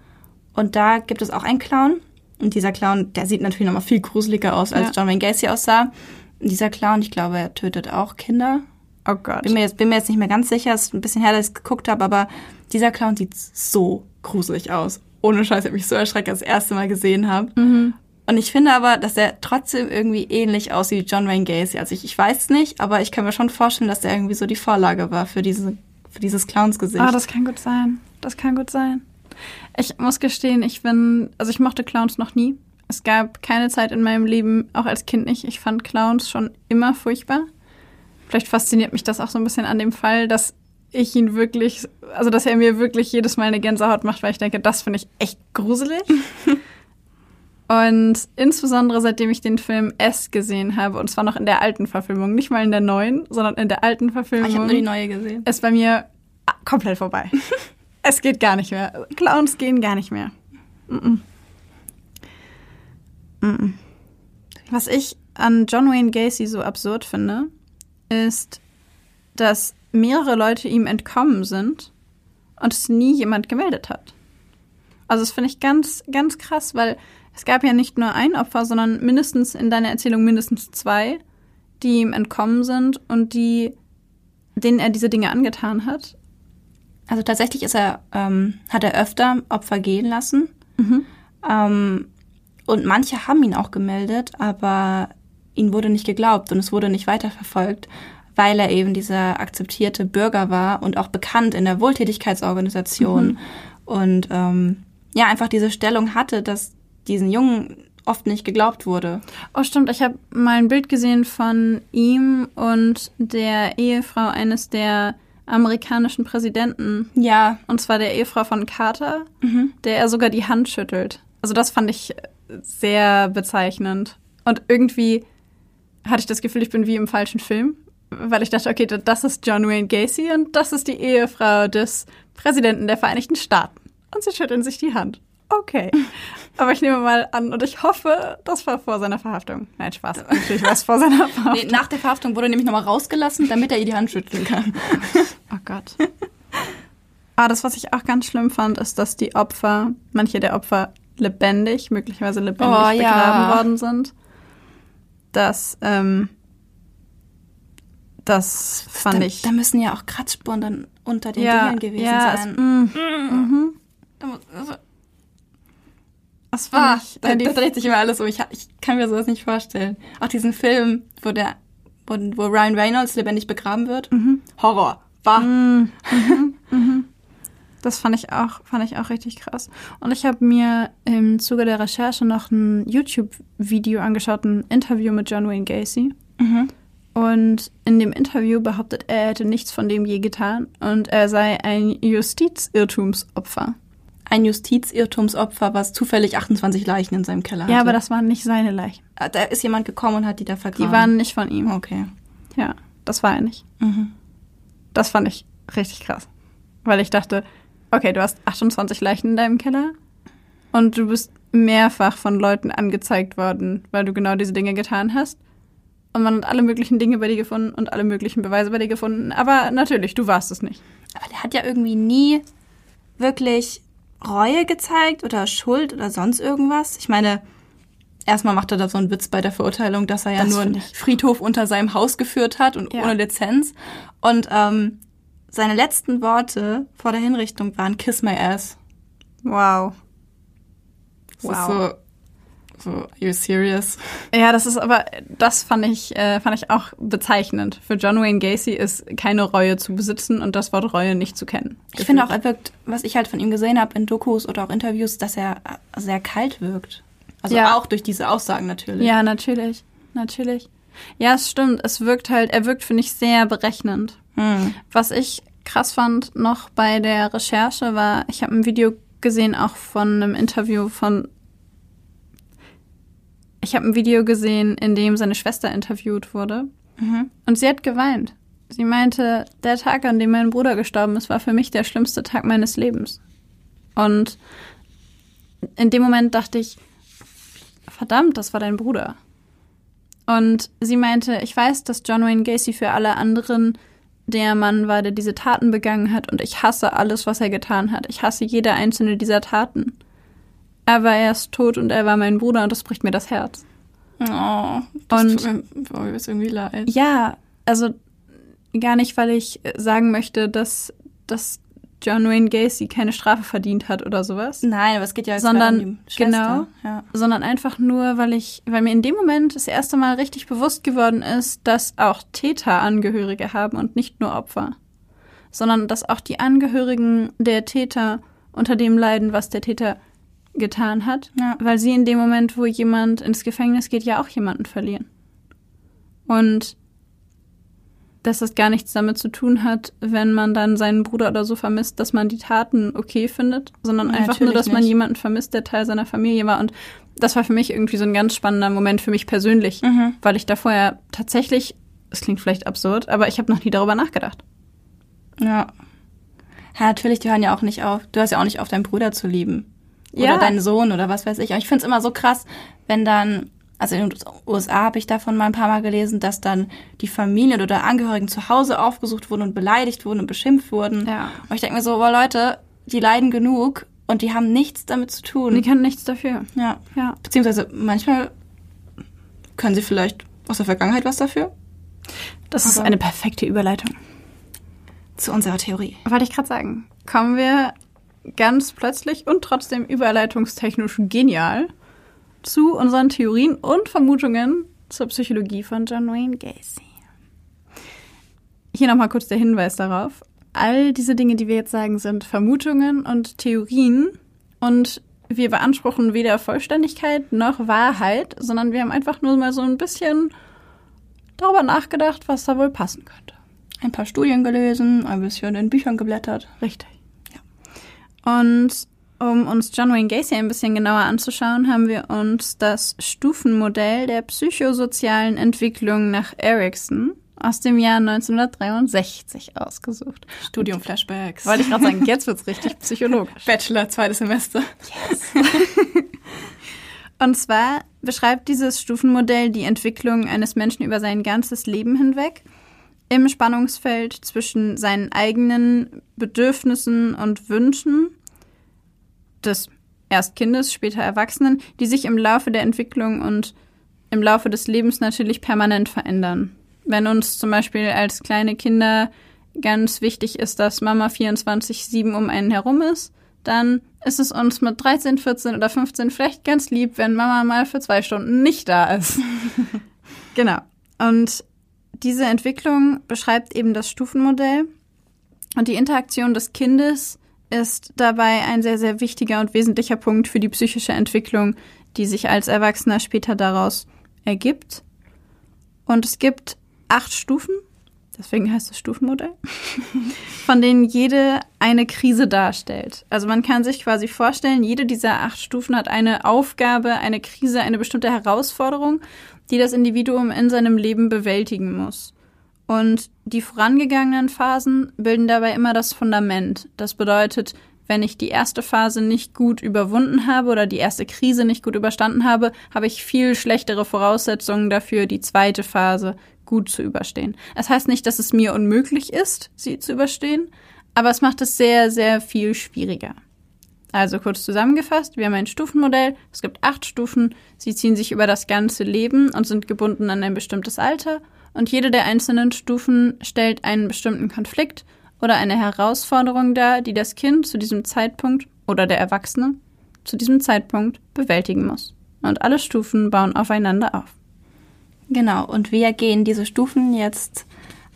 Und da gibt es auch einen Clown. Und dieser Clown, der sieht natürlich nochmal viel gruseliger aus, als ja. John Wayne Gacy aussah. Und dieser Clown, ich glaube, er tötet auch Kinder. Oh Gott. Bin mir jetzt, bin mir jetzt nicht mehr ganz sicher, es ist ein bisschen her, dass ich es geguckt habe, aber dieser Clown sieht so gruselig aus. Ohne Scheiß, ich habe mich so erschreckt, als ich das erste Mal gesehen habe. Mhm. Und ich finde aber, dass er trotzdem irgendwie ähnlich aussieht wie John Wayne Gacy. Also ich, ich weiß nicht, aber ich kann mir schon vorstellen, dass er irgendwie so die Vorlage war für diese für dieses Clownsgesicht. Ah, das kann gut sein. Das kann gut sein. Ich muss gestehen, ich bin, also ich mochte Clowns noch nie. Es gab keine Zeit in meinem Leben, auch als Kind nicht. Ich fand Clowns schon immer furchtbar. Vielleicht fasziniert mich das auch so ein bisschen an dem Fall, dass ich ihn wirklich, also dass er mir wirklich jedes Mal eine Gänsehaut macht, weil ich denke, das finde ich echt gruselig. Und insbesondere seitdem ich den Film S gesehen habe, und zwar noch in der alten Verfilmung, nicht mal in der neuen, sondern in der alten Verfilmung. Ah, ich habe nur die neue gesehen. Ist bei mir komplett vorbei. es geht gar nicht mehr. Clowns gehen gar nicht mehr. Mm -mm. Mm Was ich an John Wayne Gacy so absurd finde, ist, dass mehrere Leute ihm entkommen sind und es nie jemand gemeldet hat. Also das finde ich ganz, ganz krass, weil es gab ja nicht nur ein Opfer, sondern mindestens in deiner Erzählung mindestens zwei, die ihm entkommen sind und die, denen er diese Dinge angetan hat. Also tatsächlich ist er, ähm, hat er öfter Opfer gehen lassen. Mhm. Ähm, Und manche haben ihn auch gemeldet, aber ihn wurde nicht geglaubt und es wurde nicht weiterverfolgt, weil er eben dieser akzeptierte Bürger war und auch bekannt in der Wohltätigkeitsorganisation. Mhm. Und ähm, ja, einfach diese Stellung hatte, dass diesen Jungen oft nicht geglaubt wurde. Oh, stimmt. Ich habe mal ein Bild gesehen von ihm und der Ehefrau eines der amerikanischen Präsidenten. Ja. Und zwar der Ehefrau von Carter, mhm. der er sogar die Hand schüttelt. Also das fand ich sehr bezeichnend. Und irgendwie hatte ich das Gefühl, ich bin wie im falschen Film, weil ich dachte, okay, das ist John Wayne Gacy und das ist die Ehefrau des Präsidenten der Vereinigten Staaten. Und sie schütteln sich die Hand. Okay. Aber ich nehme mal an und ich hoffe, das war vor seiner Verhaftung. Nein, Spaß. Natürlich war es vor seiner Verhaftung. Nee, nach der Verhaftung wurde nämlich nochmal rausgelassen, damit er ihr die Hand schütteln kann. Oh Gott. Aber das, was ich auch ganz schlimm fand, ist, dass die Opfer, manche der Opfer lebendig, möglicherweise lebendig oh, begraben ja. worden sind. Das, ähm, das fand da, ich. Da müssen ja auch Kratzspuren dann unter den ja, Dingen gewesen ja, sein. Es, mm, mm, mhm. Also, was war? Ah, da, da dreht sich immer alles um. Ich, ich kann mir sowas nicht vorstellen. Auch diesen Film, wo der, wo, wo Ryan Reynolds lebendig begraben wird. Mhm. Horror. War. Mhm. Das fand ich auch, fand ich auch richtig krass. Und ich habe mir im Zuge der Recherche noch ein YouTube-Video angeschaut, ein Interview mit John Wayne Gacy. Mhm. Und in dem Interview behauptet er, er hätte nichts von dem je getan und er sei ein Justizirrtumsopfer ein Justizirrtumsopfer, was zufällig 28 Leichen in seinem Keller hatte. Ja, aber das waren nicht seine Leichen. Ah, da ist jemand gekommen und hat die da vergraben. Die waren nicht von ihm. Okay. Ja, das war er nicht. Mhm. Das fand ich richtig krass. Weil ich dachte, okay, du hast 28 Leichen in deinem Keller und du bist mehrfach von Leuten angezeigt worden, weil du genau diese Dinge getan hast. Und man hat alle möglichen Dinge bei dir gefunden und alle möglichen Beweise bei dir gefunden. Aber natürlich, du warst es nicht. Aber der hat ja irgendwie nie wirklich Reue gezeigt oder Schuld oder sonst irgendwas? Ich meine, erstmal macht er da so einen Witz bei der Verurteilung, dass er ja das nur einen Friedhof unter seinem Haus geführt hat und ja. ohne Lizenz. Und ähm, seine letzten Worte vor der Hinrichtung waren Kiss my ass. Wow. Das wow. ist so so, are you serious? Ja, das ist aber, das fand ich, äh, fand ich auch bezeichnend. Für John Wayne Gacy ist keine Reue zu besitzen und das Wort Reue nicht zu kennen. Ich finde auch, er wirkt, was ich halt von ihm gesehen habe in Dokus oder auch Interviews, dass er sehr kalt wirkt. Also ja. auch durch diese Aussagen natürlich. Ja, natürlich. Natürlich. Ja, es stimmt. Es wirkt halt, er wirkt, finde ich, sehr berechnend. Hm. Was ich krass fand noch bei der Recherche war, ich habe ein Video gesehen auch von einem Interview von ich habe ein Video gesehen, in dem seine Schwester interviewt wurde. Mhm. Und sie hat geweint. Sie meinte, der Tag, an dem mein Bruder gestorben ist, war für mich der schlimmste Tag meines Lebens. Und in dem Moment dachte ich, verdammt, das war dein Bruder. Und sie meinte, ich weiß, dass John Wayne Gacy für alle anderen der Mann war, der diese Taten begangen hat. Und ich hasse alles, was er getan hat. Ich hasse jede einzelne dieser Taten. Aber er ist tot und er war mein Bruder und das bricht mir das Herz. Oh, das und, tut mir ist irgendwie leid. Ja, also gar nicht, weil ich sagen möchte, dass, dass John Wayne Gacy keine Strafe verdient hat oder sowas. Nein, aber es geht ja jetzt sondern, um die Genau, ja. sondern einfach nur, weil ich, weil mir in dem Moment das erste Mal richtig bewusst geworden ist, dass auch Täter Angehörige haben und nicht nur Opfer. Sondern dass auch die Angehörigen der Täter unter dem leiden, was der Täter getan hat, ja. weil sie in dem Moment, wo jemand ins Gefängnis geht, ja auch jemanden verlieren. Und dass das gar nichts damit zu tun hat, wenn man dann seinen Bruder oder so vermisst, dass man die Taten okay findet, sondern ja, einfach nur, dass nicht. man jemanden vermisst, der Teil seiner Familie war. Und das war für mich irgendwie so ein ganz spannender Moment für mich persönlich, mhm. weil ich da vorher tatsächlich, es klingt vielleicht absurd, aber ich habe noch nie darüber nachgedacht. Ja. Ja, natürlich, die hören ja auch nicht auf. Du hast ja auch nicht auf, deinen Bruder zu lieben oder ja. deinen Sohn oder was weiß ich. Aber ich finde es immer so krass, wenn dann, also in den USA habe ich davon mal ein paar Mal gelesen, dass dann die Familien oder Angehörigen zu Hause aufgesucht wurden und beleidigt wurden und beschimpft wurden. Ja. Und ich denke mir so, boah Leute, die leiden genug und die haben nichts damit zu tun. Die können nichts dafür. Ja. ja. Beziehungsweise manchmal können sie vielleicht aus der Vergangenheit was dafür. Das Aber ist eine perfekte Überleitung. Zu unserer Theorie. Wollte ich gerade sagen. Kommen wir ganz plötzlich und trotzdem überleitungstechnisch genial zu unseren Theorien und Vermutungen zur Psychologie von John Wayne Gacy. Hier nochmal kurz der Hinweis darauf. All diese Dinge, die wir jetzt sagen, sind Vermutungen und Theorien und wir beanspruchen weder Vollständigkeit noch Wahrheit, sondern wir haben einfach nur mal so ein bisschen darüber nachgedacht, was da wohl passen könnte. Ein paar Studien gelesen, ein bisschen in Büchern geblättert. Richtig. Ja. Und um uns John Wayne Gacy ein bisschen genauer anzuschauen, haben wir uns das Stufenmodell der psychosozialen Entwicklung nach Erickson aus dem Jahr 1963 ausgesucht. Studium-Flashbacks. Wollte ich gerade sagen, jetzt wird's richtig psychologisch. Bachelor, zweites Semester. Yes. Und zwar beschreibt dieses Stufenmodell die Entwicklung eines Menschen über sein ganzes Leben hinweg im Spannungsfeld zwischen seinen eigenen Bedürfnissen und Wünschen des erst Kindes, später Erwachsenen, die sich im Laufe der Entwicklung und im Laufe des Lebens natürlich permanent verändern. Wenn uns zum Beispiel als kleine Kinder ganz wichtig ist, dass Mama 24-7 um einen herum ist, dann ist es uns mit 13, 14 oder 15 vielleicht ganz lieb, wenn Mama mal für zwei Stunden nicht da ist. genau. Und diese Entwicklung beschreibt eben das Stufenmodell. Und die Interaktion des Kindes ist dabei ein sehr, sehr wichtiger und wesentlicher Punkt für die psychische Entwicklung, die sich als Erwachsener später daraus ergibt. Und es gibt acht Stufen, deswegen heißt es Stufenmodell, von denen jede eine Krise darstellt. Also man kann sich quasi vorstellen, jede dieser acht Stufen hat eine Aufgabe, eine Krise, eine bestimmte Herausforderung, die das Individuum in seinem Leben bewältigen muss. Und die vorangegangenen Phasen bilden dabei immer das Fundament. Das bedeutet, wenn ich die erste Phase nicht gut überwunden habe oder die erste Krise nicht gut überstanden habe, habe ich viel schlechtere Voraussetzungen dafür, die zweite Phase gut zu überstehen. Es heißt nicht, dass es mir unmöglich ist, sie zu überstehen, aber es macht es sehr, sehr viel schwieriger. Also kurz zusammengefasst, wir haben ein Stufenmodell, es gibt acht Stufen, sie ziehen sich über das ganze Leben und sind gebunden an ein bestimmtes Alter und jede der einzelnen Stufen stellt einen bestimmten Konflikt oder eine Herausforderung dar, die das Kind zu diesem Zeitpunkt oder der Erwachsene zu diesem Zeitpunkt bewältigen muss. Und alle Stufen bauen aufeinander auf. Genau, und wir gehen diese Stufen jetzt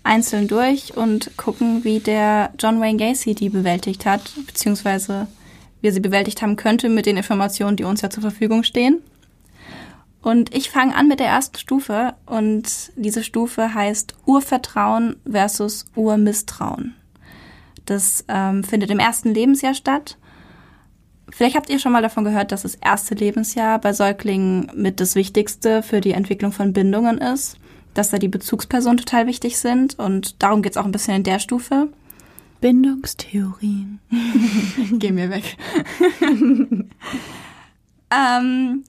einzeln durch und gucken, wie der John Wayne Gacy die bewältigt hat, beziehungsweise wie er sie bewältigt haben könnte mit den Informationen, die uns ja zur Verfügung stehen. Und ich fange an mit der ersten Stufe und diese Stufe heißt Urvertrauen versus Urmisstrauen. Das ähm, findet im ersten Lebensjahr statt. Vielleicht habt ihr schon mal davon gehört, dass das erste Lebensjahr bei Säuglingen mit das Wichtigste für die Entwicklung von Bindungen ist, dass da die Bezugspersonen total wichtig sind und darum geht's auch ein bisschen in der Stufe. Bindungstheorien. Geh mir weg. ähm,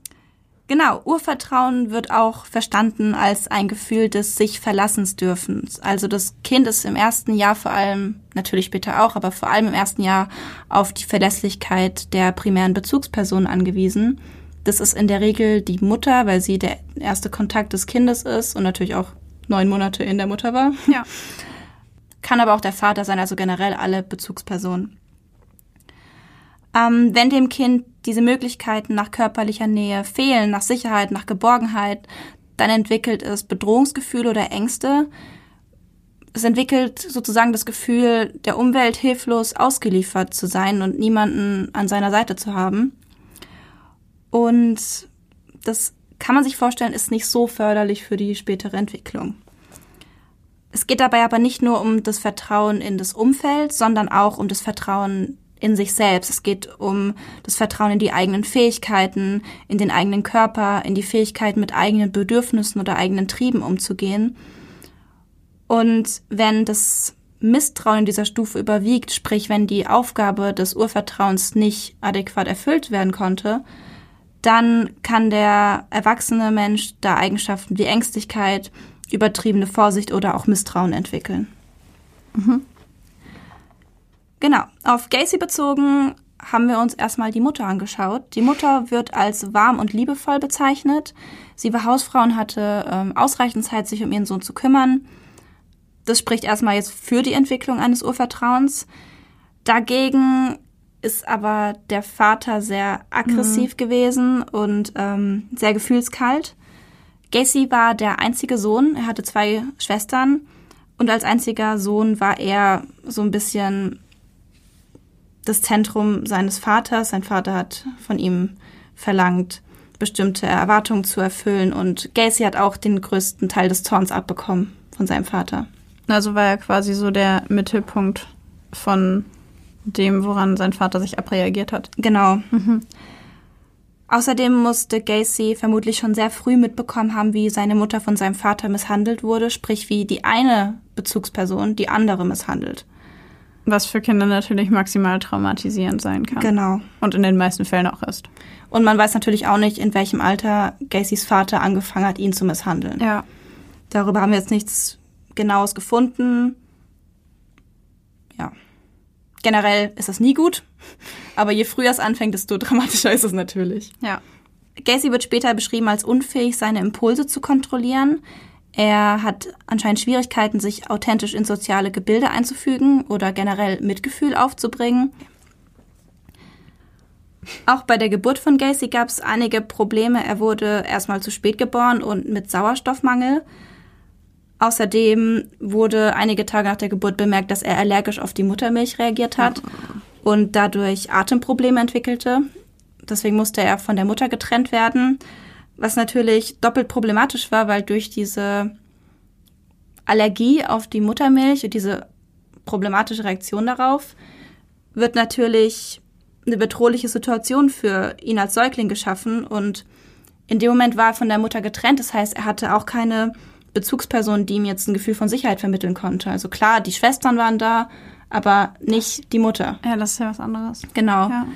Genau, Urvertrauen wird auch verstanden als ein Gefühl des sich verlassens dürfens. Also das Kind ist im ersten Jahr vor allem, natürlich später auch, aber vor allem im ersten Jahr auf die Verlässlichkeit der primären Bezugsperson angewiesen. Das ist in der Regel die Mutter, weil sie der erste Kontakt des Kindes ist und natürlich auch neun Monate in der Mutter war. Ja. Kann aber auch der Vater sein, also generell alle Bezugspersonen. Ähm, wenn dem Kind diese Möglichkeiten nach körperlicher Nähe fehlen, nach Sicherheit, nach Geborgenheit, dann entwickelt es Bedrohungsgefühle oder Ängste. Es entwickelt sozusagen das Gefühl, der Umwelt hilflos ausgeliefert zu sein und niemanden an seiner Seite zu haben. Und das kann man sich vorstellen, ist nicht so förderlich für die spätere Entwicklung. Es geht dabei aber nicht nur um das Vertrauen in das Umfeld, sondern auch um das Vertrauen in sich selbst. Es geht um das Vertrauen in die eigenen Fähigkeiten, in den eigenen Körper, in die Fähigkeit, mit eigenen Bedürfnissen oder eigenen Trieben umzugehen. Und wenn das Misstrauen in dieser Stufe überwiegt, sprich wenn die Aufgabe des Urvertrauens nicht adäquat erfüllt werden konnte, dann kann der erwachsene Mensch da Eigenschaften wie Ängstlichkeit, übertriebene Vorsicht oder auch Misstrauen entwickeln. Mhm. Genau. Auf Gacy bezogen haben wir uns erstmal die Mutter angeschaut. Die Mutter wird als warm und liebevoll bezeichnet. Sie war Hausfrau und hatte ähm, ausreichend Zeit, sich um ihren Sohn zu kümmern. Das spricht erstmal jetzt für die Entwicklung eines Urvertrauens. Dagegen ist aber der Vater sehr aggressiv mhm. gewesen und ähm, sehr gefühlskalt. Gacy war der einzige Sohn. Er hatte zwei Schwestern und als einziger Sohn war er so ein bisschen das Zentrum seines Vaters. Sein Vater hat von ihm verlangt, bestimmte Erwartungen zu erfüllen und Gacy hat auch den größten Teil des Zorns abbekommen von seinem Vater. Also war er quasi so der Mittelpunkt von dem, woran sein Vater sich abreagiert hat. Genau. Mhm. Außerdem musste Gacy vermutlich schon sehr früh mitbekommen haben, wie seine Mutter von seinem Vater misshandelt wurde, sprich wie die eine Bezugsperson die andere misshandelt. Was für Kinder natürlich maximal traumatisierend sein kann. Genau. Und in den meisten Fällen auch ist. Und man weiß natürlich auch nicht, in welchem Alter Gacys Vater angefangen hat, ihn zu misshandeln. Ja. Darüber haben wir jetzt nichts Genaues gefunden. Ja generell ist das nie gut, aber je früher es anfängt, desto dramatischer ist es natürlich. Ja. Gacy wird später beschrieben als unfähig, seine Impulse zu kontrollieren. Er hat anscheinend Schwierigkeiten, sich authentisch in soziale Gebilde einzufügen oder generell Mitgefühl aufzubringen. Auch bei der Geburt von Gacy gab es einige Probleme. Er wurde erstmal zu spät geboren und mit Sauerstoffmangel. Außerdem wurde einige Tage nach der Geburt bemerkt, dass er allergisch auf die Muttermilch reagiert hat und dadurch Atemprobleme entwickelte. Deswegen musste er von der Mutter getrennt werden, was natürlich doppelt problematisch war, weil durch diese Allergie auf die Muttermilch und diese problematische Reaktion darauf wird natürlich eine bedrohliche Situation für ihn als Säugling geschaffen und in dem Moment war er von der Mutter getrennt. Das heißt, er hatte auch keine Bezugsperson, die ihm jetzt ein Gefühl von Sicherheit vermitteln konnte. Also klar, die Schwestern waren da, aber nicht die Mutter. Ja, das ist ja was anderes. Genau. Ja.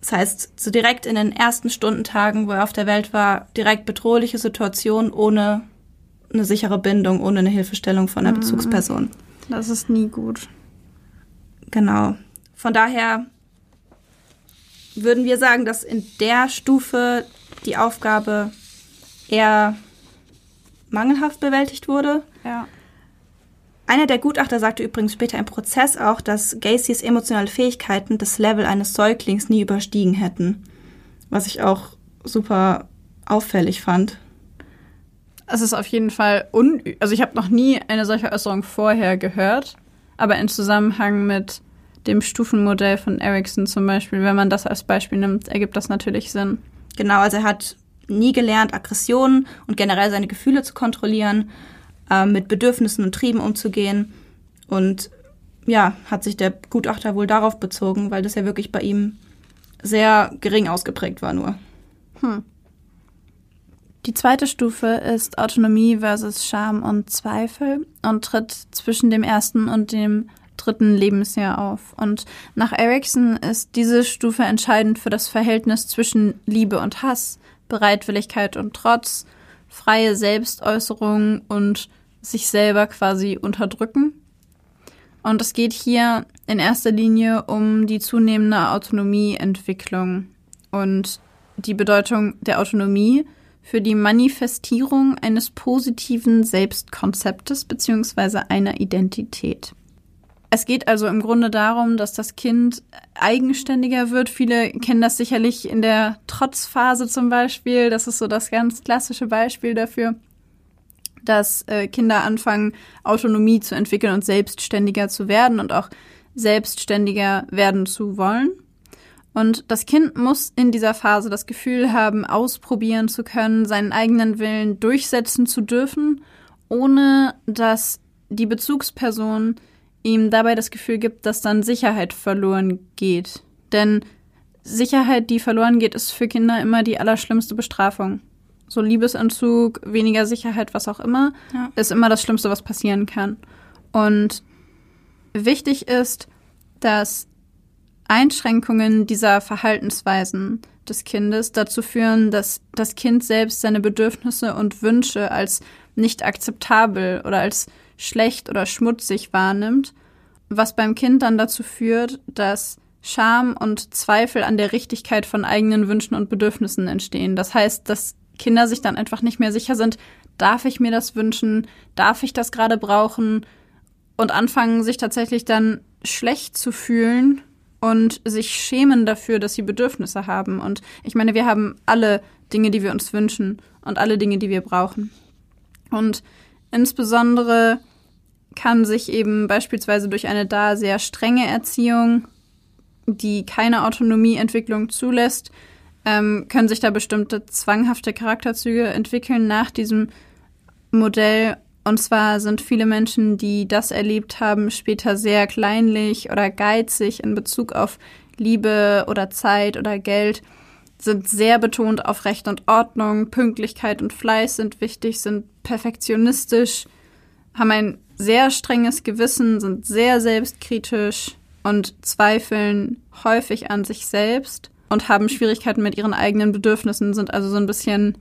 Das heißt, so direkt in den ersten Stundentagen, wo er auf der Welt war, direkt bedrohliche Situation ohne eine sichere Bindung, ohne eine Hilfestellung von einer mhm. Bezugsperson. Das ist nie gut. Genau. Von daher würden wir sagen, dass in der Stufe die Aufgabe eher mangelhaft bewältigt wurde. Ja. Einer der Gutachter sagte übrigens später im Prozess auch, dass Gacys emotionale Fähigkeiten das Level eines Säuglings nie überstiegen hätten. Was ich auch super auffällig fand. Es ist auf jeden Fall un also ich habe noch nie eine solche Äußerung vorher gehört, aber in Zusammenhang mit dem Stufenmodell von Ericsson zum Beispiel, wenn man das als Beispiel nimmt, ergibt das natürlich Sinn. Genau, also er hat nie gelernt, Aggressionen und generell seine Gefühle zu kontrollieren, äh, mit Bedürfnissen und Trieben umzugehen. Und ja, hat sich der Gutachter wohl darauf bezogen, weil das ja wirklich bei ihm sehr gering ausgeprägt war nur. Hm. Die zweite Stufe ist Autonomie versus Scham und Zweifel und tritt zwischen dem ersten und dem dritten Lebensjahr auf. Und nach Erickson ist diese Stufe entscheidend für das Verhältnis zwischen Liebe und Hass, Bereitwilligkeit und Trotz, freie Selbstäußerung und sich selber quasi unterdrücken. Und es geht hier in erster Linie um die zunehmende Autonomieentwicklung und die Bedeutung der Autonomie für die Manifestierung eines positiven Selbstkonzeptes bzw. einer Identität. Es geht also im Grunde darum, dass das Kind eigenständiger wird. Viele kennen das sicherlich in der Trotzphase zum Beispiel. Das ist so das ganz klassische Beispiel dafür, dass äh, Kinder anfangen, Autonomie zu entwickeln und selbstständiger zu werden und auch selbstständiger werden zu wollen. Und das Kind muss in dieser Phase das Gefühl haben, ausprobieren zu können, seinen eigenen Willen durchsetzen zu dürfen, ohne dass die Bezugsperson ihm dabei das Gefühl gibt, dass dann Sicherheit verloren geht. Denn Sicherheit, die verloren geht, ist für Kinder immer die allerschlimmste Bestrafung. So Liebesentzug, weniger Sicherheit, was auch immer, ja. ist immer das Schlimmste, was passieren kann. Und wichtig ist, dass Einschränkungen dieser Verhaltensweisen des Kindes dazu führen, dass das Kind selbst seine Bedürfnisse und Wünsche als nicht akzeptabel oder als schlecht oder schmutzig wahrnimmt, was beim Kind dann dazu führt, dass Scham und Zweifel an der Richtigkeit von eigenen Wünschen und Bedürfnissen entstehen. Das heißt, dass Kinder sich dann einfach nicht mehr sicher sind, darf ich mir das wünschen, darf ich das gerade brauchen und anfangen sich tatsächlich dann schlecht zu fühlen, und sich schämen dafür, dass sie Bedürfnisse haben. Und ich meine, wir haben alle Dinge, die wir uns wünschen und alle Dinge, die wir brauchen. Und insbesondere kann sich eben beispielsweise durch eine da sehr strenge Erziehung, die keine Autonomieentwicklung zulässt, ähm, können sich da bestimmte zwanghafte Charakterzüge entwickeln nach diesem Modell. Und zwar sind viele Menschen, die das erlebt haben, später sehr kleinlich oder geizig in Bezug auf Liebe oder Zeit oder Geld, sind sehr betont auf Recht und Ordnung, Pünktlichkeit und Fleiß sind wichtig, sind perfektionistisch, haben ein sehr strenges Gewissen, sind sehr selbstkritisch und zweifeln häufig an sich selbst und haben Schwierigkeiten mit ihren eigenen Bedürfnissen, sind also so ein bisschen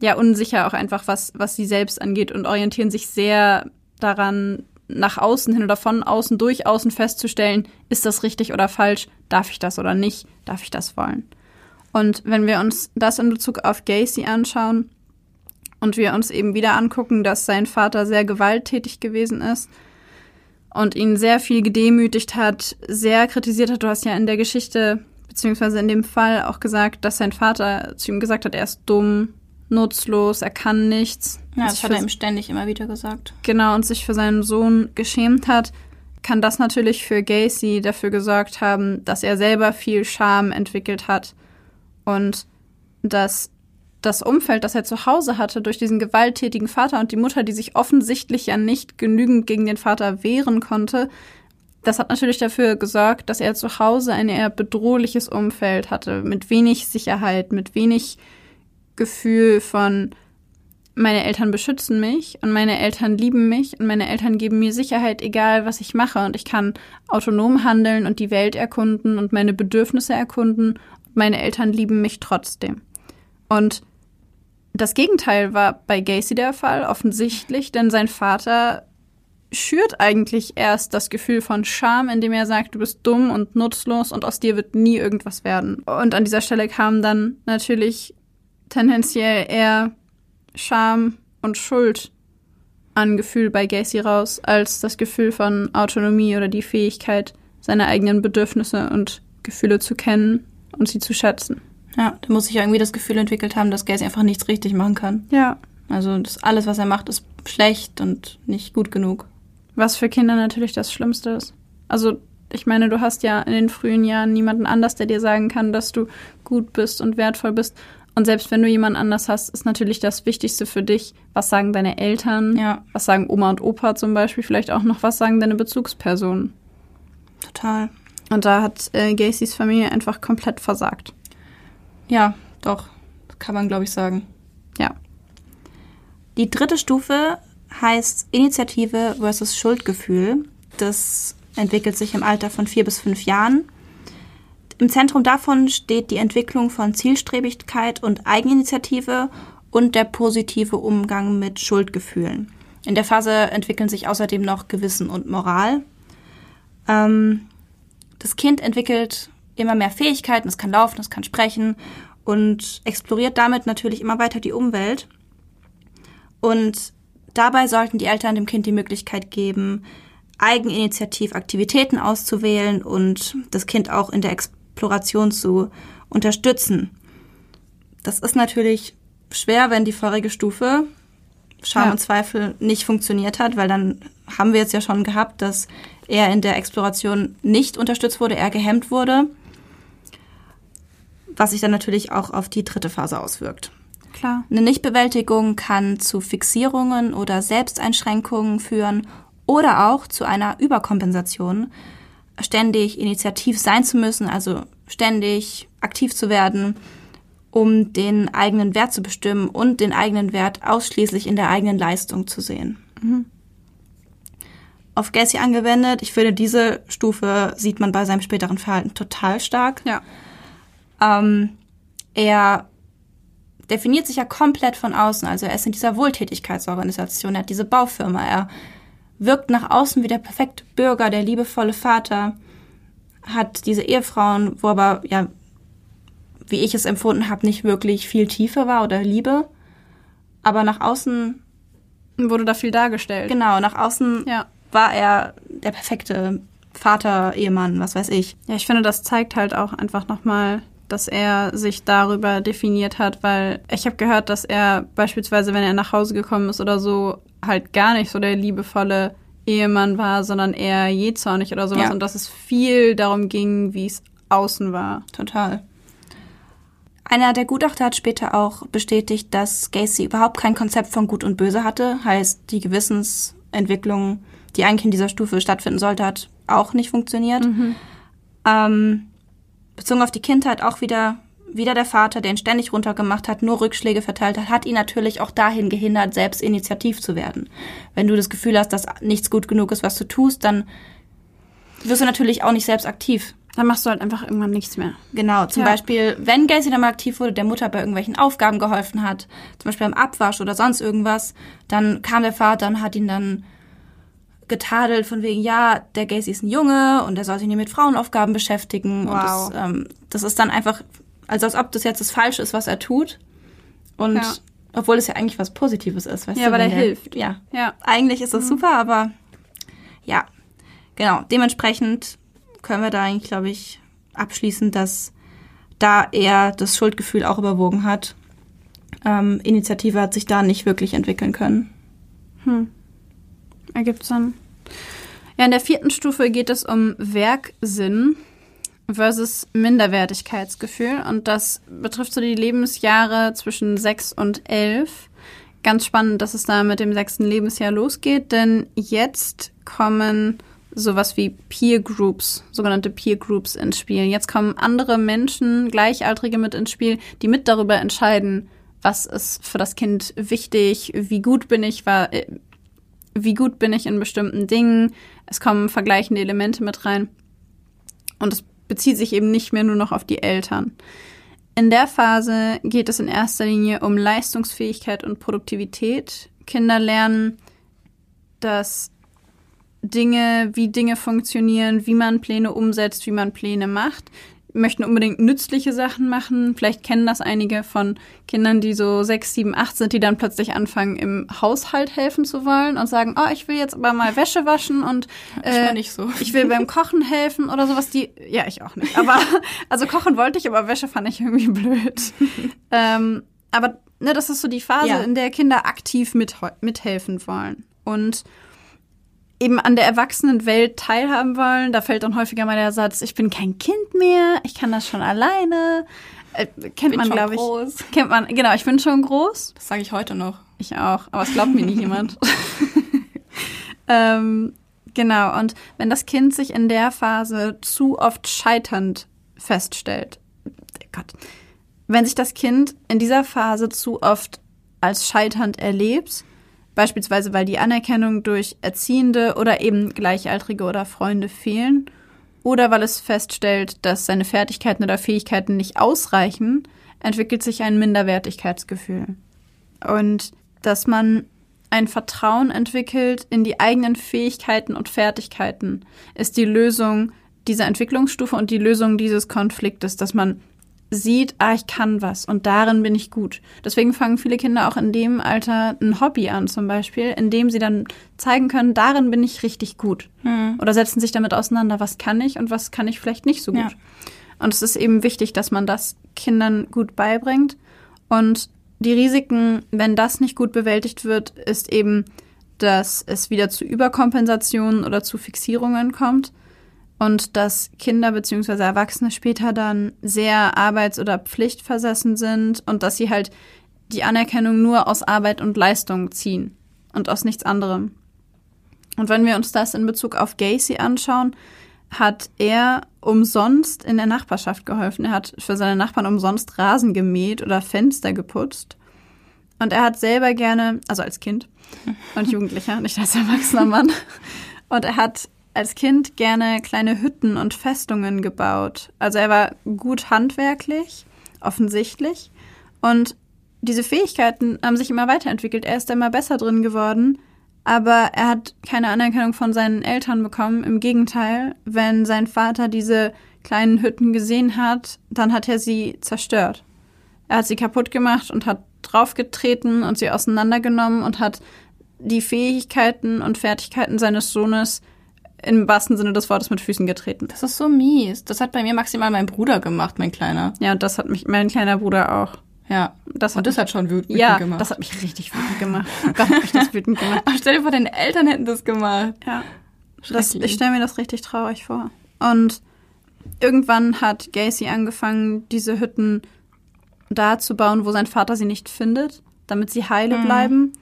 ja unsicher auch einfach, was, was sie selbst angeht und orientieren sich sehr daran, nach außen hin oder von außen durch außen festzustellen, ist das richtig oder falsch, darf ich das oder nicht, darf ich das wollen. Und wenn wir uns das in Bezug auf Gacy anschauen und wir uns eben wieder angucken, dass sein Vater sehr gewalttätig gewesen ist und ihn sehr viel gedemütigt hat, sehr kritisiert hat, du hast ja in der Geschichte beziehungsweise in dem Fall auch gesagt, dass sein Vater zu ihm gesagt hat, er ist dumm, nutzlos, er kann nichts. Ja, das hat er ihm ständig immer wieder gesagt. Genau, und sich für seinen Sohn geschämt hat, kann das natürlich für Gacy dafür gesorgt haben, dass er selber viel Scham entwickelt hat und dass das Umfeld, das er zu Hause hatte, durch diesen gewalttätigen Vater und die Mutter, die sich offensichtlich ja nicht genügend gegen den Vater wehren konnte, das hat natürlich dafür gesorgt, dass er zu Hause ein eher bedrohliches Umfeld hatte, mit wenig Sicherheit, mit wenig Gefühl von, meine Eltern beschützen mich und meine Eltern lieben mich und meine Eltern geben mir Sicherheit, egal was ich mache. Und ich kann autonom handeln und die Welt erkunden und meine Bedürfnisse erkunden. Und meine Eltern lieben mich trotzdem. Und das Gegenteil war bei Gacy der Fall, offensichtlich, denn sein Vater schürt eigentlich erst das Gefühl von Scham, indem er sagt, du bist dumm und nutzlos und aus dir wird nie irgendwas werden. Und an dieser Stelle kam dann natürlich tendenziell eher Scham und Schuld an Gefühl bei Gacy raus, als das Gefühl von Autonomie oder die Fähigkeit, seine eigenen Bedürfnisse und Gefühle zu kennen und sie zu schätzen. Ja, da muss sich ja irgendwie das Gefühl entwickelt haben, dass Gacy einfach nichts richtig machen kann. Ja. Also das alles, was er macht, ist schlecht und nicht gut genug. Was für Kinder natürlich das Schlimmste ist. Also ich meine, du hast ja in den frühen Jahren niemanden anders, der dir sagen kann, dass du gut bist und wertvoll bist. Und selbst wenn du jemanden anders hast, ist natürlich das Wichtigste für dich, was sagen deine Eltern, ja. was sagen Oma und Opa zum Beispiel, vielleicht auch noch, was sagen deine Bezugspersonen. Total. Und da hat äh, Gacys Familie einfach komplett versagt. Ja, doch. Das kann man, glaube ich, sagen. Ja. Die dritte Stufe heißt Initiative versus Schuldgefühl. Das entwickelt sich im Alter von vier bis fünf Jahren. Im Zentrum davon steht die Entwicklung von Zielstrebigkeit und Eigeninitiative und der positive Umgang mit Schuldgefühlen. In der Phase entwickeln sich außerdem noch Gewissen und Moral. Ähm, das Kind entwickelt immer mehr Fähigkeiten, es kann laufen, es kann sprechen und exploriert damit natürlich immer weiter die Umwelt. Und dabei sollten die Eltern dem Kind die Möglichkeit geben, eigeninitiativ Aktivitäten auszuwählen und das Kind auch in der Exploration zu unterstützen. Das ist natürlich schwer, wenn die vorige Stufe Scham ja. und Zweifel nicht funktioniert hat, weil dann haben wir jetzt ja schon gehabt, dass er in der Exploration nicht unterstützt wurde, er gehemmt wurde, was sich dann natürlich auch auf die dritte Phase auswirkt. Klar. Eine Nichtbewältigung kann zu Fixierungen oder Selbsteinschränkungen führen oder auch zu einer Überkompensation, ständig initiativ sein zu müssen, also ständig aktiv zu werden, um den eigenen Wert zu bestimmen und den eigenen Wert ausschließlich in der eigenen Leistung zu sehen. Mhm. Auf Gacy angewendet, ich finde, diese Stufe sieht man bei seinem späteren Verhalten total stark. Ja. Ähm, er definiert sich ja komplett von außen. Also er ist in dieser Wohltätigkeitsorganisation, er hat diese Baufirma, er wirkt nach außen wie der perfekte Bürger, der liebevolle Vater, hat diese Ehefrauen, wo aber, ja, wie ich es empfunden habe, nicht wirklich viel Tiefe war oder Liebe. Aber nach außen wurde da viel dargestellt. Genau, nach außen ja. war er der perfekte Vater, Ehemann, was weiß ich. Ja, ich finde, das zeigt halt auch einfach nochmal, dass er sich darüber definiert hat, weil ich habe gehört, dass er beispielsweise, wenn er nach Hause gekommen ist oder so, halt gar nicht so der liebevolle Ehemann war, sondern eher jähzornig oder sowas. Ja. Und dass es viel darum ging, wie es außen war. Total. Einer der Gutachter hat später auch bestätigt, dass Gacy überhaupt kein Konzept von Gut und Böse hatte. Heißt, die Gewissensentwicklung, die eigentlich in dieser Stufe stattfinden sollte, hat auch nicht funktioniert. Ähm, bezogen auf die Kindheit auch wieder, wieder der Vater, der ihn ständig runtergemacht hat, nur Rückschläge verteilt hat, hat ihn natürlich auch dahin gehindert, selbst initiativ zu werden. Wenn du das Gefühl hast, dass nichts gut genug ist, was du tust, dann wirst du natürlich auch nicht selbst aktiv. Dann machst du halt einfach irgendwann nichts mehr. Genau, zum Ja. Beispiel, wenn Gacy dann mal aktiv wurde, der Mutter bei irgendwelchen Aufgaben geholfen hat, zum Beispiel beim Abwasch oder sonst irgendwas, dann kam der Vater und hat ihn dann getadelt von wegen, ja, der Gacy ist ein Junge und er soll sich nicht mit Frauenaufgaben beschäftigen. Und Wow. das, ähm, das ist dann einfach, also als ob das jetzt das Falsche ist, was er tut. Und Ja. obwohl es ja eigentlich was Positives ist, weißt Ja, du? weil wenn er der- hilft. Ja, Ja. eigentlich ist das super, aber ja, genau. Dementsprechend können wir da eigentlich, glaube ich, abschließen, dass da er das Schuldgefühl auch überwogen hat. Ähm, Initiative hat sich da nicht wirklich entwickeln können. Ergibt Sinn. Ja, in der vierten Stufe geht es um Werksinn versus Minderwertigkeitsgefühl. Und das betrifft so die Lebensjahre zwischen sechs und elf. Ganz spannend, dass es da mit dem sechsten Lebensjahr losgeht, denn jetzt kommen sowas wie Peer Groups, sogenannte Peer Groups ins Spiel. Jetzt kommen andere Menschen, Gleichaltrige mit ins Spiel, die mit darüber entscheiden, was ist für das Kind wichtig, wie gut bin ich, war, äh, wie gut bin ich in bestimmten Dingen. Es kommen vergleichende Elemente mit rein. Und es bezieht sich eben nicht mehr nur noch auf die Eltern. In der Phase geht es in erster Linie um Leistungsfähigkeit und Produktivität. Kinder lernen, dass Dinge, wie Dinge funktionieren, wie man Pläne umsetzt, wie man Pläne macht. Möchten unbedingt nützliche Sachen machen. Vielleicht kennen das einige von Kindern, die so sechs, sieben, acht sind, die dann plötzlich anfangen, im Haushalt helfen zu wollen und sagen, oh, ich will jetzt aber mal Wäsche waschen und äh, nicht so. ich will beim Kochen helfen oder sowas. Die, ja, ich auch nicht. Aber also kochen wollte ich, aber Wäsche fand ich irgendwie blöd. ähm, aber ne, das ist so die Phase, Ja. in der Kinder aktiv mit, mithelfen wollen und eben an der Erwachsenenwelt teilhaben wollen. Da fällt dann häufiger mal der Satz, ich bin kein Kind mehr, ich kann das schon alleine. Äh, kennt Bin man, glaube ich. groß. Kennt man, genau, ich bin schon groß. Das sage ich heute noch. Ich auch, aber es glaubt mir nie jemand. ähm, genau, und wenn das Kind sich in der Phase zu oft scheiternd feststellt, Gott, wenn sich das Kind in dieser Phase zu oft als scheiternd erlebt, beispielsweise weil die Anerkennung durch Erziehende oder eben Gleichaltrige oder Freunde fehlen, oder weil es feststellt, dass seine Fertigkeiten oder Fähigkeiten nicht ausreichen, entwickelt sich ein Minderwertigkeitsgefühl. Und dass man ein Vertrauen entwickelt in die eigenen Fähigkeiten und Fertigkeiten, ist die Lösung dieser Entwicklungsstufe und die Lösung dieses Konfliktes, dass man sieht, ah, ich kann was und darin bin ich gut. Deswegen fangen viele Kinder auch in dem Alter ein Hobby an, zum Beispiel, in dem sie dann zeigen können, darin bin ich richtig gut. Oder setzen sich damit auseinander, was kann ich und was kann ich vielleicht nicht so gut. Ja. Und es ist eben wichtig, dass man das Kindern gut beibringt. Und die Risiken, wenn das nicht gut bewältigt wird, ist eben, dass es wieder zu Überkompensationen oder zu Fixierungen kommt und dass Kinder bzw. Erwachsene später dann sehr arbeits- oder pflichtversessen sind und dass sie halt die Anerkennung nur aus Arbeit und Leistung ziehen und aus nichts anderem. Und wenn wir uns das in Bezug auf Gacy anschauen, hat er umsonst in der Nachbarschaft geholfen. Er hat für seine Nachbarn umsonst Rasen gemäht oder Fenster geputzt. Und er hat selber gerne, also als Kind und Jugendlicher, nicht als erwachsener Mann, und er hat als Kind gerne kleine Hütten und Festungen gebaut. Also er war gut handwerklich, offensichtlich. Und diese Fähigkeiten haben sich immer weiterentwickelt. Er ist immer besser drin geworden. Aber er hat keine Anerkennung von seinen Eltern bekommen. Im Gegenteil, wenn sein Vater diese kleinen Hütten gesehen hat, dann hat er sie zerstört. Er hat sie kaputt gemacht und hat draufgetreten und sie auseinandergenommen und hat die Fähigkeiten und Fertigkeiten seines Sohnes im wahrsten Sinne des Wortes mit Füßen getreten. Das ist so mies. Das hat bei mir maximal mein Bruder gemacht, mein Kleiner. Ja, und das hat mich mein kleiner Bruder auch. Ja, Das und das hat schon wütend ja, gemacht. das hat mich richtig wütend gemacht. Oh Gott, hat mich das wütend gemacht. Aber stell dir vor, deine Eltern hätten das gemacht. Ja. Das, ich stelle mir das richtig traurig vor. Und irgendwann hat Gacy angefangen, diese Hütten da zu bauen, wo sein Vater sie nicht findet, damit sie heile bleiben.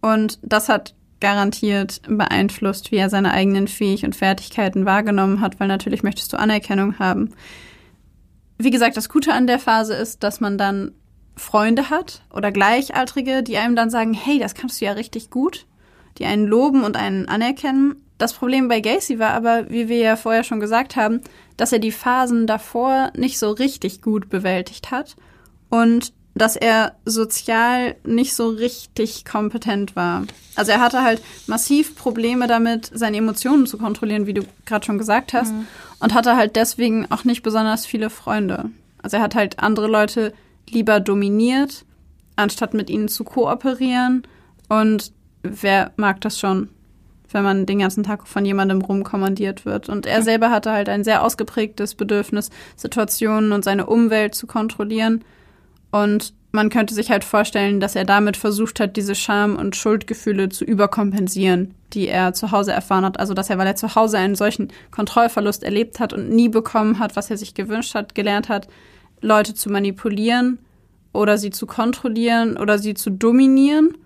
Und das hat garantiert beeinflusst, wie er seine eigenen Fähig und Fertigkeiten wahrgenommen hat, weil natürlich möchtest du Anerkennung haben. Wie gesagt, das Gute an der Phase ist, dass man dann Freunde hat oder Gleichaltrige, die einem dann sagen, hey, das kannst du ja richtig gut, die einen loben und einen anerkennen. Das Problem bei Gacy war aber, wie wir ja vorher schon gesagt haben, dass er die Phasen davor nicht so richtig gut bewältigt hat und dass er sozial nicht so richtig kompetent war. Also er hatte halt massiv Probleme damit, seine Emotionen zu kontrollieren, wie du gerade schon gesagt hast, und hatte halt deswegen auch nicht besonders viele Freunde. Also er hat halt andere Leute lieber dominiert, anstatt mit ihnen zu kooperieren. Und wer mag das schon, wenn man den ganzen Tag von jemandem rumkommandiert wird? Und er selber hatte halt ein sehr ausgeprägtes Bedürfnis, Situationen und seine Umwelt zu kontrollieren. Und man könnte sich halt vorstellen, dass er damit versucht hat, diese Scham- und Schuldgefühle zu überkompensieren, die er zu Hause erfahren hat. Also, dass er, weil er zu Hause einen solchen Kontrollverlust erlebt hat und nie bekommen hat, was er sich gewünscht hat, gelernt hat, Leute zu manipulieren oder sie zu kontrollieren oder sie zu dominieren,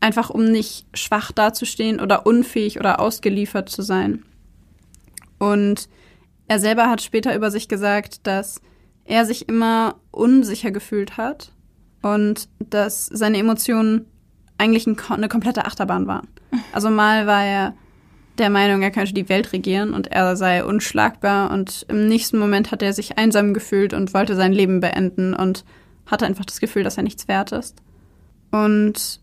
einfach um nicht schwach dazustehen oder unfähig oder ausgeliefert zu sein. Und er selber hat später über sich gesagt, dass er sich immer unsicher gefühlt hat und dass seine Emotionen eigentlich ein, eine komplette Achterbahn waren. Also mal war er der Meinung, er könnte die Welt regieren und er sei unschlagbar und im nächsten Moment hat er sich einsam gefühlt und wollte sein Leben beenden und hatte einfach das Gefühl, dass er nichts wert ist. Und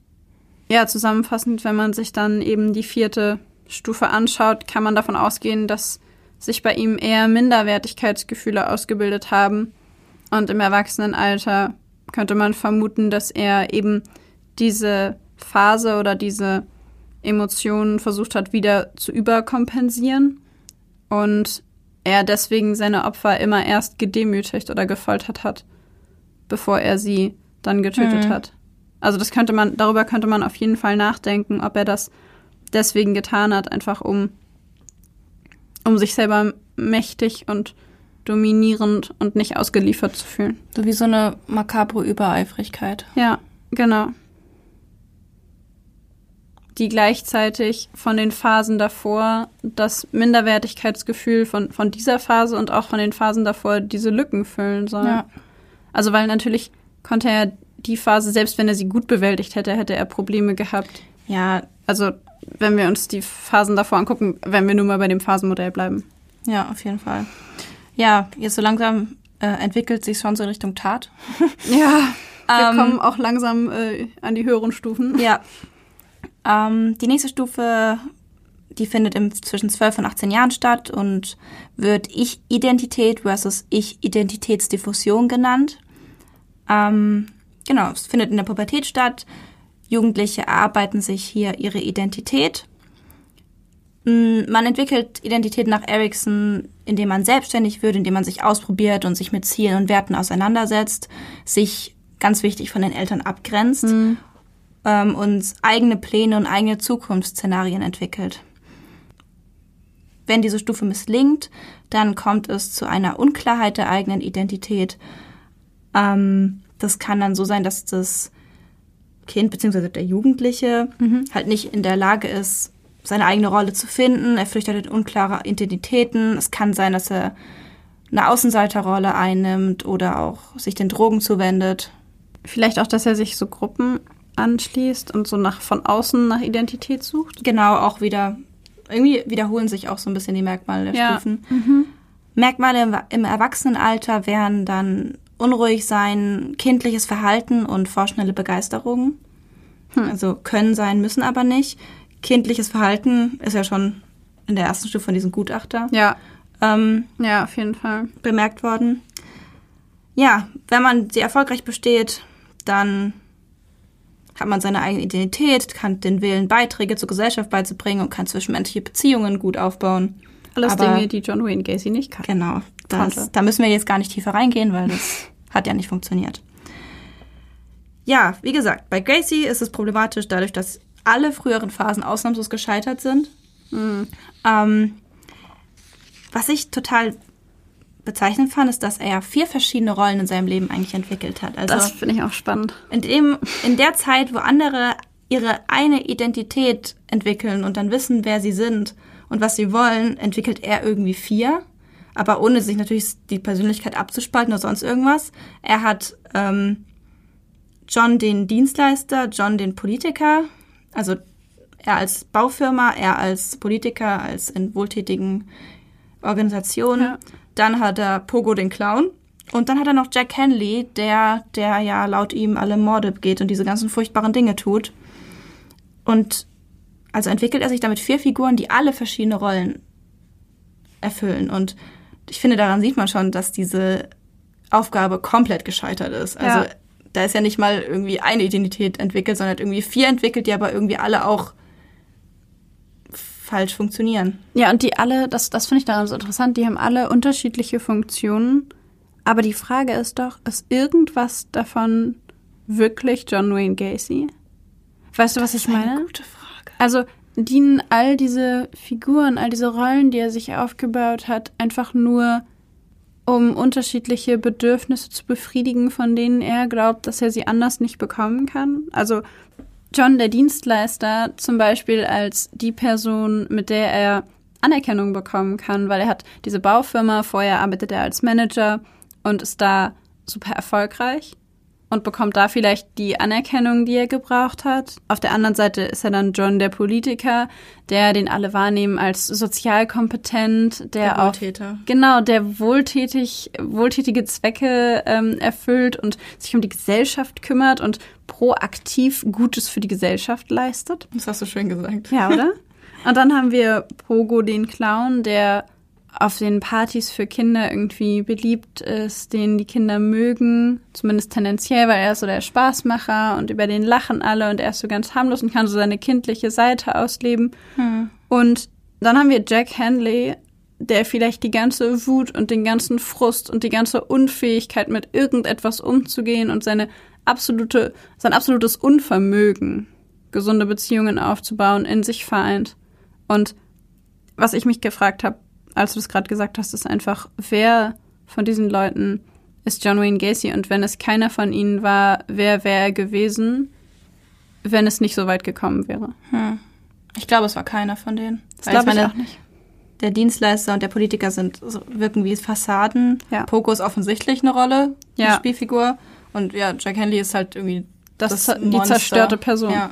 ja, zusammenfassend, wenn man sich dann eben die vierte Stufe anschaut, kann man davon ausgehen, dass sich bei ihm eher Minderwertigkeitsgefühle ausgebildet haben. Und im Erwachsenenalter könnte man vermuten, dass er eben diese Phase oder diese Emotionen versucht hat, wieder zu überkompensieren. Und er deswegen seine Opfer immer erst gedemütigt oder gefoltert hat, bevor er sie dann getötet Mhm. hat. Also das könnte man, darüber könnte man auf jeden Fall nachdenken, ob er das deswegen getan hat, einfach um, um sich selber mächtig und dominierend und nicht ausgeliefert zu fühlen. So wie so eine makabre Übereifrigkeit. Ja, genau. Die gleichzeitig von den Phasen davor das Minderwertigkeitsgefühl von, von dieser Phase und auch von den Phasen davor diese Lücken füllen soll. Ja. Also weil natürlich konnte er die Phase, selbst wenn er sie gut bewältigt hätte, hätte er Probleme gehabt. Ja, Also wenn wir uns die Phasen davor angucken, wenn wir nur mal bei dem Phasenmodell bleiben. ja, auf jeden Fall. Ja, jetzt so langsam äh, entwickelt sich schon so in Richtung Tat. Ja, wir Ähm, kommen auch langsam äh, an die höheren Stufen. Ja. Ähm, die nächste Stufe, die findet im, zwischen 12 und 18 Jahren statt und wird Ich-Identität versus Ich-Identitätsdiffusion genannt. Ähm, genau, es findet in der Pubertät statt. Jugendliche erarbeiten sich hier ihre Identität. Mm, Man entwickelt Identität nach Erickson, indem man selbstständig wird, indem man sich ausprobiert und sich mit Zielen und Werten auseinandersetzt, sich ganz wichtig von den Eltern abgrenzt ähm, und eigene Pläne und eigene Zukunftsszenarien entwickelt. Wenn diese Stufe misslingt, dann kommt es zu einer Unklarheit der eigenen Identität. Ähm, das kann dann so sein, dass das Kind bzw. der Jugendliche halt nicht in der Lage ist, seine eigene Rolle zu finden. Er flüchtet in unklare Identitäten. Es kann sein, dass er eine Außenseiterrolle einnimmt oder auch sich den Drogen zuwendet. Vielleicht auch, dass er sich so Gruppen anschließt und so nach von außen nach Identität sucht. Genau, auch wieder, irgendwie wiederholen sich auch so ein bisschen die Merkmale der Ja. Stufen. Merkmale im, im Erwachsenenalter wären dann unruhig sein, kindliches Verhalten und vorschnelle Begeisterung. Also können sein, müssen aber nicht. Kindliches Verhalten ist ja schon in der ersten Stufe von diesem Gutachter Ja, ähm, ja, auf jeden Fall. bemerkt worden. Ja, wenn man sie erfolgreich besteht, dann hat man seine eigene Identität, kann den Willen, Beiträge zur Gesellschaft beizubringen und kann zwischenmenschliche Beziehungen gut aufbauen. Alles Aber- Dinge, die John Wayne Gacy nicht kann. Genau. Konnte. Das, da müssen wir jetzt gar nicht tiefer reingehen, weil das hat ja nicht funktioniert. Ja, wie gesagt, bei Gracie ist es problematisch dadurch, dass alle früheren Phasen ausnahmslos gescheitert sind. Ähm, was ich total bezeichnend fand, ist, dass er vier verschiedene Rollen in seinem Leben eigentlich entwickelt hat. Also Das finde ich auch spannend. in, dem, in der Zeit, wo andere ihre eine Identität entwickeln und dann wissen, wer sie sind und was sie wollen, entwickelt er irgendwie vier. Aber ohne sich natürlich die Persönlichkeit abzuspalten oder sonst irgendwas. Er hat ähm, John den Dienstleister, John den Politiker, also er als Baufirma, er als Politiker, als in wohltätigen Organisationen. Ja. Dann hat er Pogo den Clown. Und dann hat er noch Jack Henley, der, der ja laut ihm alle Morde begeht und diese ganzen furchtbaren Dinge tut. Und also entwickelt er sich damit vier Figuren, die alle verschiedene Rollen erfüllen. Und ich finde, daran sieht man schon, dass diese Aufgabe komplett gescheitert ist. Also Ja. Da ist ja nicht mal irgendwie eine Identität entwickelt, sondern hat irgendwie vier entwickelt, die aber irgendwie alle auch falsch funktionieren. Ja, und die alle, das, das finde ich daran so interessant, die haben alle unterschiedliche Funktionen. Aber die Frage ist doch, ist irgendwas davon wirklich John Wayne Gacy? Weißt du, was ich meine? gute Frage. Also dienen all diese Figuren, all diese Rollen, die er sich aufgebaut hat, einfach nur, um unterschiedliche Bedürfnisse zu befriedigen, von denen er glaubt, dass er sie anders nicht bekommen kann? Also John, der Dienstleister, zum Beispiel als die Person, mit der er Anerkennung bekommen kann, weil er hat diese Baufirma, vorher arbeitet er als Manager und ist da super erfolgreich und bekommt da vielleicht die Anerkennung, die er gebraucht hat. Auf der anderen Seite ist er dann John, der Politiker, der den alle wahrnehmen als sozial kompetent, der, Der auch Wohltäter. genau, der wohltätig, wohltätige Zwecke ähm, erfüllt und sich um die Gesellschaft kümmert und proaktiv Gutes für die Gesellschaft leistet. Das hast du schön gesagt. Ja, oder? Und dann haben wir Pogo, den Clown, der auf den Partys für Kinder irgendwie beliebt ist, den die Kinder mögen, zumindest tendenziell, weil er ist so der Spaßmacher und über den lachen alle und er ist so ganz harmlos und kann so seine kindliche Seite ausleben. Und dann haben wir Jack Henley, der vielleicht die ganze Wut und den ganzen Frust und die ganze Unfähigkeit mit irgendetwas umzugehen und seine absolute, sein absolutes Unvermögen, gesunde Beziehungen aufzubauen, in sich vereint. Und was ich mich gefragt habe, als du es gerade gesagt hast, ist einfach, wer von diesen Leuten ist John Wayne Gacy und wenn es keiner von ihnen war, wer wäre er gewesen, wenn es nicht so weit gekommen wäre? Ich glaube, es war keiner von denen. Das glaube ich auch nicht. Der Dienstleister und der Politiker sind so, wirken wie Fassaden. Ja. Poco ist offensichtlich eine Rolle, Ja. eine Spielfigur. Und ja, Jack Henley ist halt irgendwie Das, das, das die Monster. zerstörte Person. Ja.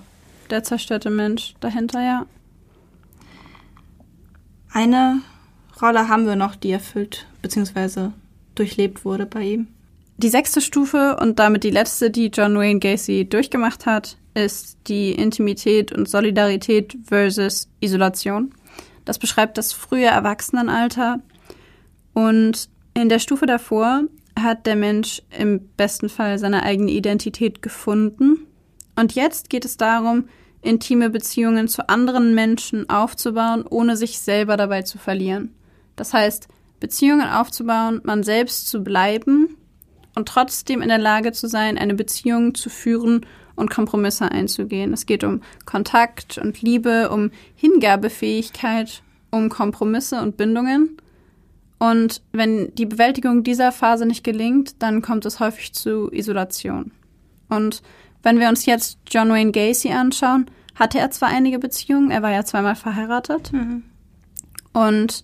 Der zerstörte Mensch dahinter, ja. Eine Rolle haben wir noch, die erfüllt bzw. durchlebt wurde bei ihm. Die sechste Stufe und damit die letzte, die John Wayne Gacy durchgemacht hat, ist die Intimität und Solidarität versus Isolation. Das beschreibt das frühe Erwachsenenalter. Und in der Stufe davor hat der Mensch im besten Fall seine eigene Identität gefunden. Und jetzt geht es darum, intime Beziehungen zu anderen Menschen aufzubauen, ohne sich selber dabei zu verlieren. Das heißt, Beziehungen aufzubauen, man selbst zu bleiben und trotzdem in der Lage zu sein, eine Beziehung zu führen und Kompromisse einzugehen. Es geht um Kontakt und Liebe, um Hingabefähigkeit, um Kompromisse und Bindungen. Und wenn die Bewältigung dieser Phase nicht gelingt, dann kommt es häufig zu Isolation. Und wenn wir uns jetzt John Wayne Gacy anschauen, hatte er zwar einige Beziehungen, er war ja zweimal verheiratet und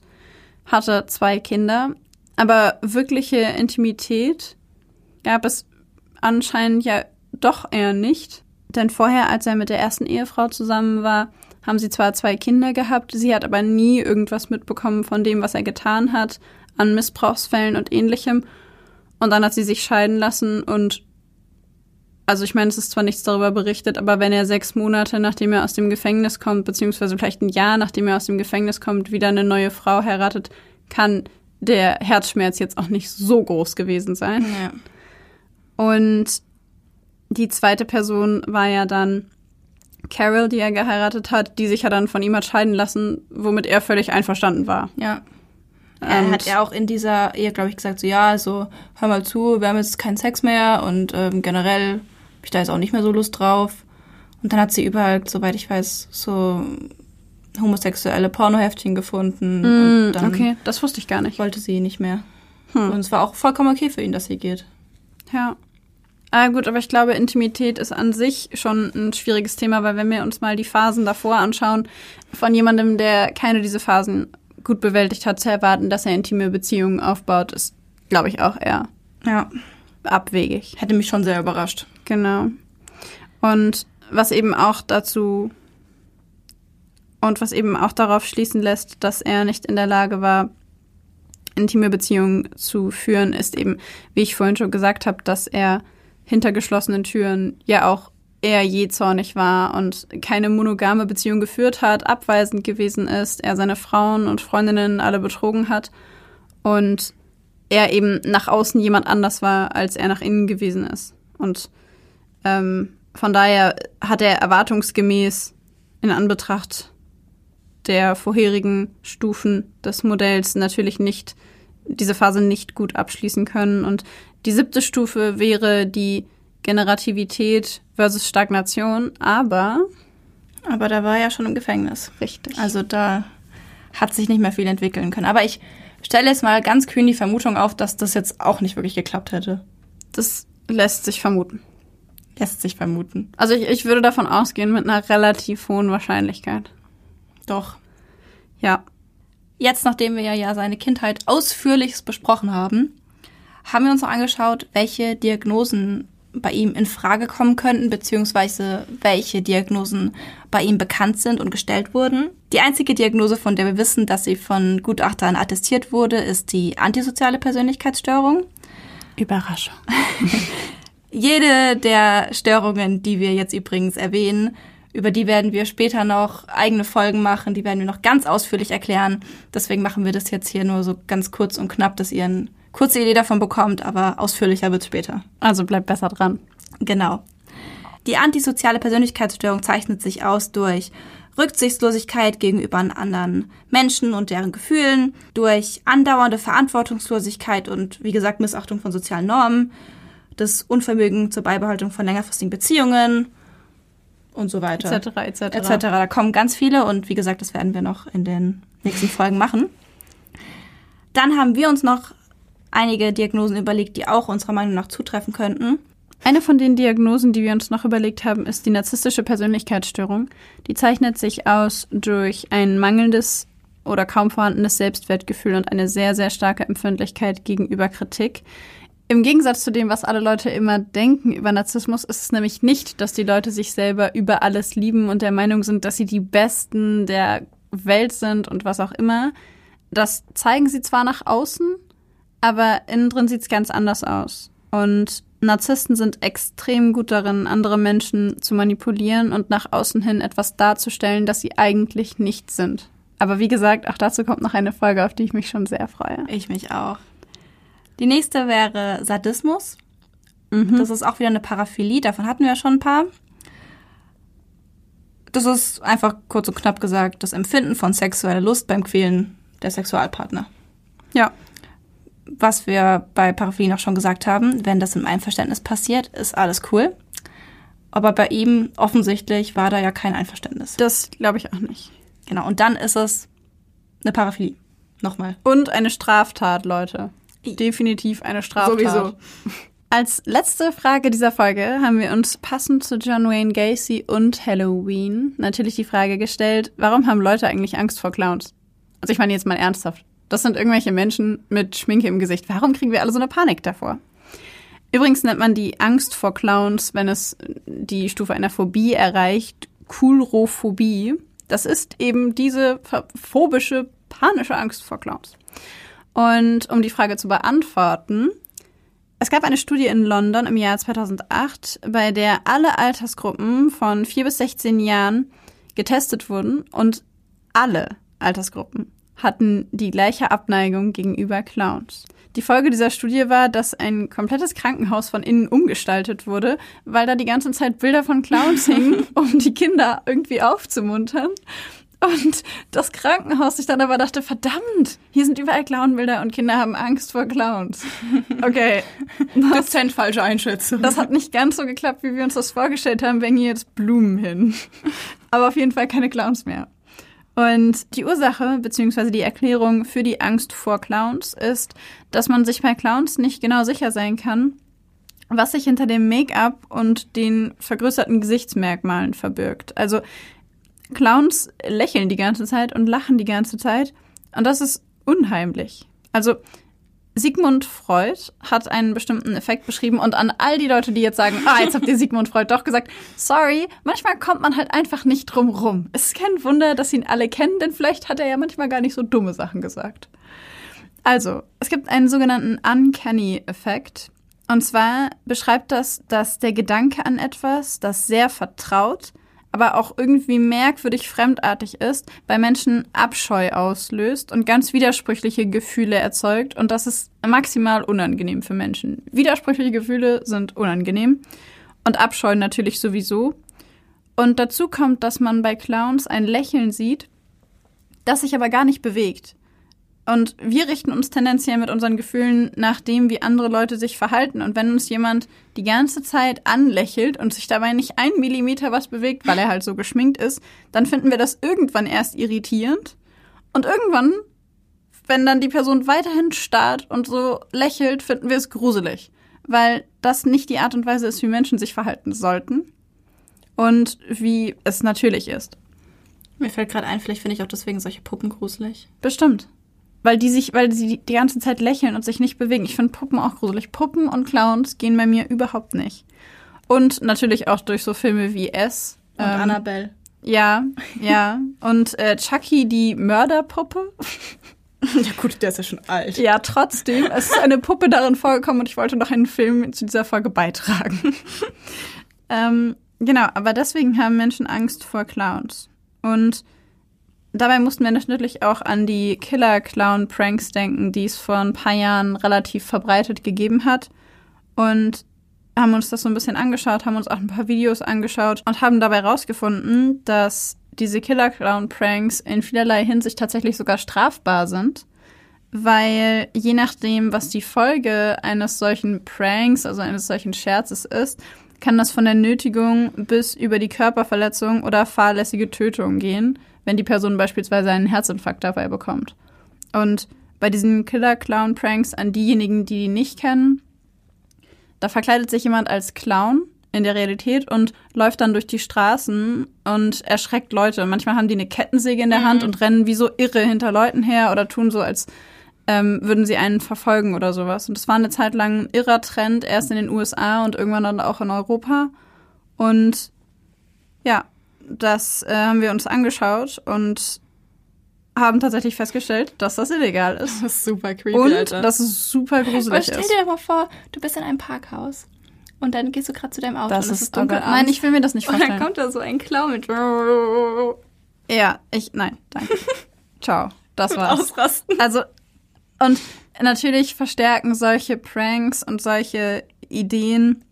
hatte zwei Kinder, aber wirkliche Intimität gab es anscheinend ja doch eher nicht. Denn vorher, als er mit der ersten Ehefrau zusammen war, haben sie zwar zwei Kinder gehabt, sie hat aber nie irgendwas mitbekommen von dem, was er getan hat, an Missbrauchsfällen und ähnlichem. Und dann hat sie sich scheiden lassen und also ich meine, es ist zwar nichts darüber berichtet, aber wenn er sechs Monate, nachdem er aus dem Gefängnis kommt, beziehungsweise vielleicht ein Jahr, nachdem er aus dem Gefängnis kommt, wieder eine neue Frau heiratet, kann der Herzschmerz jetzt auch nicht so groß gewesen sein. Ja. Und die zweite Person war ja dann Carol, die er geheiratet hat, die sich ja dann von ihm hat scheiden lassen, womit er völlig einverstanden war. Ja. Er Und- hat ja auch in dieser Ehe, glaube ich, gesagt, so ja, also hör mal zu, wir haben jetzt keinen Sex mehr und ähm, generell habe ich da jetzt auch nicht mehr so Lust drauf. Und dann hat sie überall, soweit ich weiß, so homosexuelle Pornoheftchen gefunden Mm, und dann okay, das wusste ich gar nicht. wollte sie nicht mehr. Hm. Und es war auch vollkommen okay für ihn, dass sie geht. Ja. Ah, gut, aber ich glaube, Intimität ist an sich schon ein schwieriges Thema, weil wenn wir uns mal die Phasen davor anschauen, von jemandem, der keine dieser Phasen gut bewältigt hat, zu erwarten, dass er intime Beziehungen aufbaut, ist, glaube ich, auch eher Ja, abwegig. hätte mich schon sehr überrascht. Genau. Und was eben auch dazu und was eben auch darauf schließen lässt, dass er nicht in der Lage war, intime Beziehungen zu führen, ist eben, wie ich vorhin schon gesagt habe, dass er hinter geschlossenen Türen ja auch eher jähzornig war und keine monogame Beziehung geführt hat, abweisend gewesen ist, er seine Frauen und Freundinnen alle betrogen hat und er eben nach außen jemand anders war, als er nach innen gewesen ist. Und ähm, von daher hat er erwartungsgemäß in Anbetracht der vorherigen Stufen des Modells natürlich nicht diese Phase nicht gut abschließen können. Und die siebte Stufe wäre die Generativität versus Stagnation, aber Aber da war er ja schon im Gefängnis. richtig. Also da hat sich nicht mehr viel entwickeln können. Aber ich stelle jetzt mal ganz kühn die Vermutung auf, dass das jetzt auch nicht wirklich geklappt hätte. das lässt sich vermuten. Lässt sich vermuten. Also ich, ich würde davon ausgehen mit einer relativ hohen Wahrscheinlichkeit. Doch. Ja. Jetzt, nachdem wir ja seine Kindheit ausführlichst besprochen haben, haben wir uns noch angeschaut, welche Diagnosen bei ihm in Frage kommen könnten, beziehungsweise welche Diagnosen bei ihm bekannt sind und gestellt wurden. Die einzige Diagnose, von der wir wissen, dass sie von Gutachtern attestiert wurde, ist die antisoziale Persönlichkeitsstörung. Überraschung. Jede der Störungen, die wir jetzt übrigens erwähnen, über die werden wir später noch eigene Folgen machen, die werden wir noch ganz ausführlich erklären. Deswegen machen wir das jetzt hier nur so ganz kurz und knapp, dass ihr eine kurze Idee davon bekommt, aber ausführlicher wird später. Also bleibt besser dran. Genau. Die antisoziale Persönlichkeitsstörung zeichnet sich aus durch Rücksichtslosigkeit gegenüber anderen Menschen und deren Gefühlen, durch andauernde Verantwortungslosigkeit und, wie gesagt, Missachtung von sozialen Normen, das Unvermögen zur Beibehaltung von längerfristigen Beziehungen und so weiter. Etc. etc. etc. Da kommen ganz viele und wie gesagt, das werden wir noch in den nächsten Folgen machen. Dann haben wir uns noch einige Diagnosen überlegt, die auch unserer Meinung nach zutreffen könnten. Eine von den Diagnosen, die wir uns noch überlegt haben, ist die narzisstische Persönlichkeitsstörung. Die zeichnet sich aus durch ein mangelndes oder kaum vorhandenes Selbstwertgefühl und eine sehr, sehr starke Empfindlichkeit gegenüber Kritik. Im Gegensatz zu dem, was alle Leute immer denken über Narzissmus, ist es nämlich nicht, dass die Leute sich selber über alles lieben und der Meinung sind, dass sie die Besten der Welt sind und was auch immer. Das zeigen sie zwar nach außen, aber innen drin sieht es ganz anders aus. Und Narzissten sind extrem gut darin, andere Menschen zu manipulieren und nach außen hin etwas darzustellen, das sie eigentlich nicht sind. Aber wie gesagt, auch dazu kommt noch eine Folge, auf die ich mich schon sehr freue. Ich mich auch. Die nächste wäre Sadismus. Mhm. Das ist auch wieder eine Paraphilie, davon hatten wir ja schon ein paar. Das ist einfach kurz und knapp gesagt das Empfinden von sexueller Lust beim Quälen der Sexualpartner. Ja, Was wir bei Paraphilien auch schon gesagt haben, wenn das im Einverständnis passiert, ist alles cool. Aber bei ihm offensichtlich war da ja kein Einverständnis. das glaube ich auch nicht. Genau, und dann ist es eine Paraphilie. Nochmal. Und eine Straftat, Leute. Definitiv eine Straftat. Sowieso. Als letzte Frage dieser Folge haben wir uns passend zu John Wayne Gacy und Halloween natürlich die Frage gestellt, warum haben Leute eigentlich Angst vor Clowns? Also ich meine jetzt mal ernsthaft. Das sind irgendwelche Menschen mit Schminke im Gesicht. Warum kriegen wir alle so eine Panik davor? Übrigens nennt man die Angst vor Clowns, wenn es die Stufe einer Phobie erreicht, Coulrophobie. Das ist eben diese phobische, panische Angst vor Clowns. Und um die Frage zu beantworten, es gab eine Studie in London im Jahr 2008, bei der alle Altersgruppen von 4 bis 16 Jahren getestet wurden und alle Altersgruppen hatten die gleiche Abneigung gegenüber Clowns. Die Folge dieser Studie war, dass ein komplettes Krankenhaus von innen umgestaltet wurde, weil da die ganze Zeit Bilder von Clowns hingen, um die Kinder irgendwie aufzumuntern. Und das Krankenhaus sich dann aber dachte, verdammt, hier sind überall Clownbilder und Kinder haben Angst vor Clowns. Okay. Das Dezent falsche Einschätzung. Das hat nicht ganz so geklappt, wie wir uns das vorgestellt haben, wenn hier jetzt Blumen hin. Aber auf jeden Fall keine Clowns mehr. Und die Ursache bzw. die Erklärung für die Angst vor Clowns ist, dass man sich bei Clowns nicht genau sicher sein kann, was sich hinter dem Make-up und den vergrößerten Gesichtsmerkmalen verbirgt. Also Clowns lächeln die ganze Zeit und lachen die ganze Zeit und das ist unheimlich. Also Sigmund Freud hat einen bestimmten Effekt beschrieben und an all die Leute, die jetzt sagen, ah, jetzt habt ihr Sigmund Freud doch gesagt, sorry, manchmal kommt man halt einfach nicht drum rum. Es ist kein Wunder, dass ihn alle kennen, denn vielleicht hat er ja manchmal gar nicht so dumme Sachen gesagt. Also, es gibt einen sogenannten Uncanny-Effekt. Und zwar beschreibt das, dass der Gedanke an etwas, das sehr vertraut, aber auch irgendwie merkwürdig fremdartig ist, bei Menschen Abscheu auslöst und ganz widersprüchliche Gefühle erzeugt. Und das ist maximal unangenehm für Menschen. Widersprüchliche Gefühle sind unangenehm und Abscheu natürlich sowieso. Und dazu kommt, dass man bei Clowns ein Lächeln sieht, das sich aber gar nicht bewegt. Und wir richten uns tendenziell mit unseren Gefühlen nach dem, wie andere Leute sich verhalten. Und wenn uns jemand die ganze Zeit anlächelt und sich dabei nicht ein Millimeter was bewegt, weil er halt so geschminkt ist, dann finden wir das irgendwann erst irritierend. Und irgendwann, wenn dann die Person weiterhin starrt und so lächelt, finden wir es gruselig. Weil das nicht die Art und Weise ist, wie Menschen sich verhalten sollten. Und wie es natürlich ist. Mir fällt gerade ein, vielleicht finde ich auch deswegen solche Puppen gruselig. Bestimmt weil die sich, weil sie die ganze Zeit lächeln und sich nicht bewegen. Ich finde Puppen auch gruselig. Puppen und Clowns gehen bei mir überhaupt nicht. Und natürlich auch durch so Filme wie S. Und ähm, Annabelle. Ja, ja. Und äh, Chucky, die Mörderpuppe. Ja gut, der ist ja schon alt. Ja, trotzdem. Es ist eine Puppe darin vorgekommen und ich wollte noch einen Film zu dieser Folge beitragen. ähm, genau, aber deswegen haben Menschen Angst vor Clowns. Und Dabei mussten wir natürlich auch an die Killer-Clown-Pranks denken, die es vor ein paar Jahren relativ verbreitet gegeben hat. Und haben uns das so ein bisschen angeschaut, haben uns auch ein paar Videos angeschaut und haben dabei herausgefunden, dass diese Killer-Clown-Pranks in vielerlei Hinsicht tatsächlich sogar strafbar sind. Weil je nachdem, was die Folge eines solchen Pranks, also eines solchen Scherzes ist, kann das von der Nötigung bis über die Körperverletzung oder fahrlässige Tötung gehen wenn die Person beispielsweise einen Herzinfarkt dabei bekommt. Und bei diesen Killer-Clown-Pranks an diejenigen, die die nicht kennen, da verkleidet sich jemand als Clown in der Realität und läuft dann durch die Straßen und erschreckt Leute. Manchmal haben die eine Kettensäge in der mhm. Hand und rennen wie so irre hinter Leuten her oder tun so, als ähm, würden sie einen verfolgen oder sowas. Und das war eine Zeit lang ein irrer Trend, erst in den USA und irgendwann dann auch in Europa. Und ja, das äh, haben wir uns angeschaut und haben tatsächlich festgestellt, dass das illegal ist. Das ist super creepy, und Alter. dass es super gruselig Aber stell dir doch mal vor, du bist in einem Parkhaus und dann gehst du gerade zu deinem Auto das und es ist dunkel. Oh nein, ich will mir das nicht vorstellen. Und dann kommt da so ein Clown mit. Ja, ich, nein, danke. Ciao. Das war's. Ausrasten. Also, und natürlich verstärken solche Pranks und solche Ideen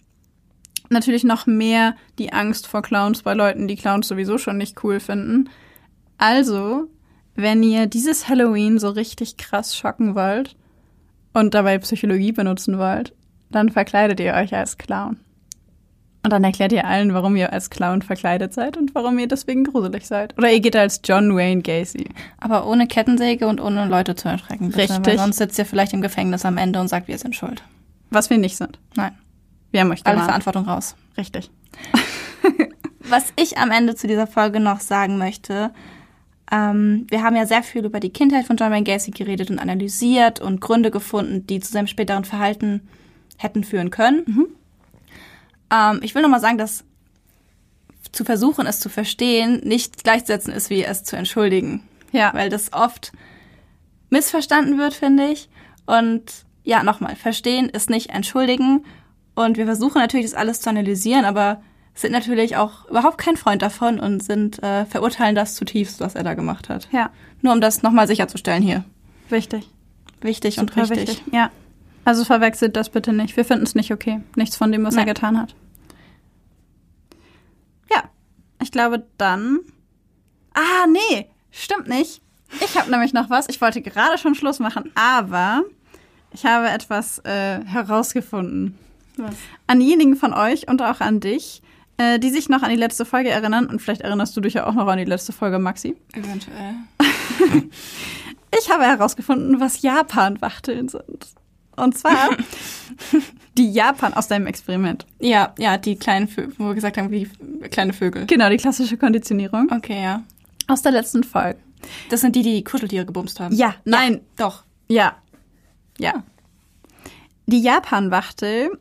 natürlich noch mehr die Angst vor Clowns bei Leuten, die Clowns sowieso schon nicht cool finden. Also, wenn ihr dieses Halloween so richtig krass schocken wollt und dabei Psychologie benutzen wollt, dann verkleidet ihr euch als Clown. Und dann erklärt ihr allen, warum ihr als Clown verkleidet seid und warum ihr deswegen gruselig seid. Oder ihr geht als John Wayne Gacy. Aber ohne Kettensäge und ohne Leute zu erschrecken. Bitte, Richtig. Weil sonst sitzt ihr vielleicht im Gefängnis am Ende und sagt, wir sind schuld. Was wir nicht sind. Nein. Wir haben euch Alle. Verantwortung raus. Richtig. Was ich am Ende zu dieser Folge noch sagen möchte, ähm, wir haben ja sehr viel über die Kindheit von John Wayne Gacy geredet und analysiert und Gründe gefunden, die zu seinem späteren Verhalten hätten führen können. Mhm. Ähm, ich will noch mal sagen, dass zu versuchen, es zu verstehen, nicht gleichzusetzen ist, wie es zu entschuldigen. Ja. Weil das oft missverstanden wird, finde ich. Und ja, nochmal, verstehen ist nicht entschuldigen. Und wir versuchen natürlich, das alles zu analysieren, aber sind natürlich auch überhaupt kein Freund davon und sind äh, verurteilen das zutiefst, was er da gemacht hat. Ja, Nur um das nochmal sicherzustellen hier. wichtig. Wichtig und Super richtig. wichtig. Ja. Also verwechselt das bitte nicht. Wir finden es nicht okay. Nichts von dem, was er Nein. getan hat. Ja, ich glaube dann. Ah, nee, stimmt nicht. Ich habe nämlich noch was. Ich wollte gerade schon Schluss machen, aber ich habe etwas äh, herausgefunden. Was? An diejenigen von euch und auch an dich, äh, die sich noch an die letzte Folge erinnern. Und vielleicht erinnerst du dich ja auch noch an die letzte Folge, Maxi. Eventuell. Ich habe herausgefunden, was Japan-Wachteln sind. Und zwar die Japan aus deinem Experiment. Ja, ja, die kleinen Vögel, wo wir gesagt haben, wie kleine Vögel. Genau, die klassische Konditionierung Okay, ja. aus der letzten Folge. Das sind die, die Kuscheltiere gebumst haben. Ja, nein, Ja, doch. ja, ja. Die Japan-Wachtel,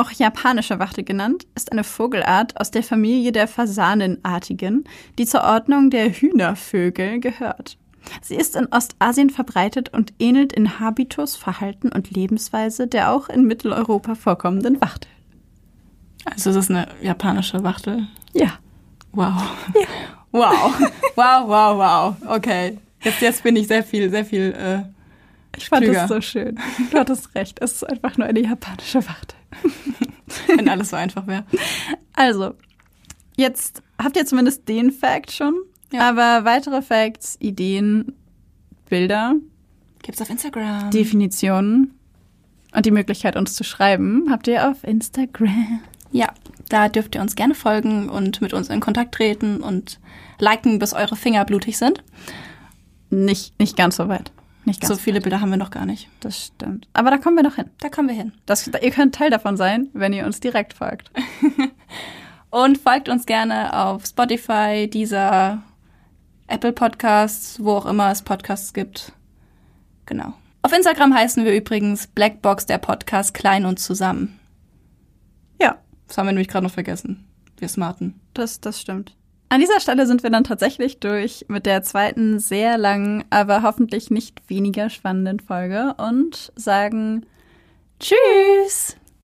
auch japanische Wachtel genannt, ist eine Vogelart aus der Familie der Fasanenartigen, die zur Ordnung der Hühnervögel gehört. Sie ist in Ostasien verbreitet und ähnelt in Habitus, Verhalten und Lebensweise der auch in Mitteleuropa vorkommenden Wachtel. Also ist eine japanische Wachtel. Ja. Wow. Wow. Wow, wow, wow. Okay. Jetzt, jetzt bin ich sehr viel, sehr viel. Äh, Ich fand es so schön. Du hattest recht, es ist einfach nur eine japanische Wachtel. wenn alles so einfach wäre. Also, jetzt habt ihr zumindest den Fact schon, Ja. aber weitere Facts, Ideen, Bilder, Gibt's auf Instagram. Definitionen und die Möglichkeit, uns zu schreiben, habt ihr auf Instagram. ja, da dürft ihr uns gerne folgen und mit uns in Kontakt treten und liken, bis eure Finger blutig sind. Nicht, nicht ganz so weit. Nicht ganz So viele Bilder haben wir noch gar nicht. Das stimmt. Aber da kommen wir noch hin. Da kommen wir hin. Das, ihr könnt Teil davon sein, wenn ihr uns direkt folgt. Und folgt uns gerne auf Spotify, dieser Apple Podcasts, wo auch immer es Podcasts gibt. Genau. Auf Instagram heißen wir übrigens Blackbox der Podcast klein und zusammen. Ja, Das haben wir nämlich gerade noch vergessen. Wir Smarten. das, das stimmt. An dieser Stelle sind wir dann tatsächlich durch mit der zweiten sehr langen, aber hoffentlich nicht weniger spannenden Folge und sagen Tschüss!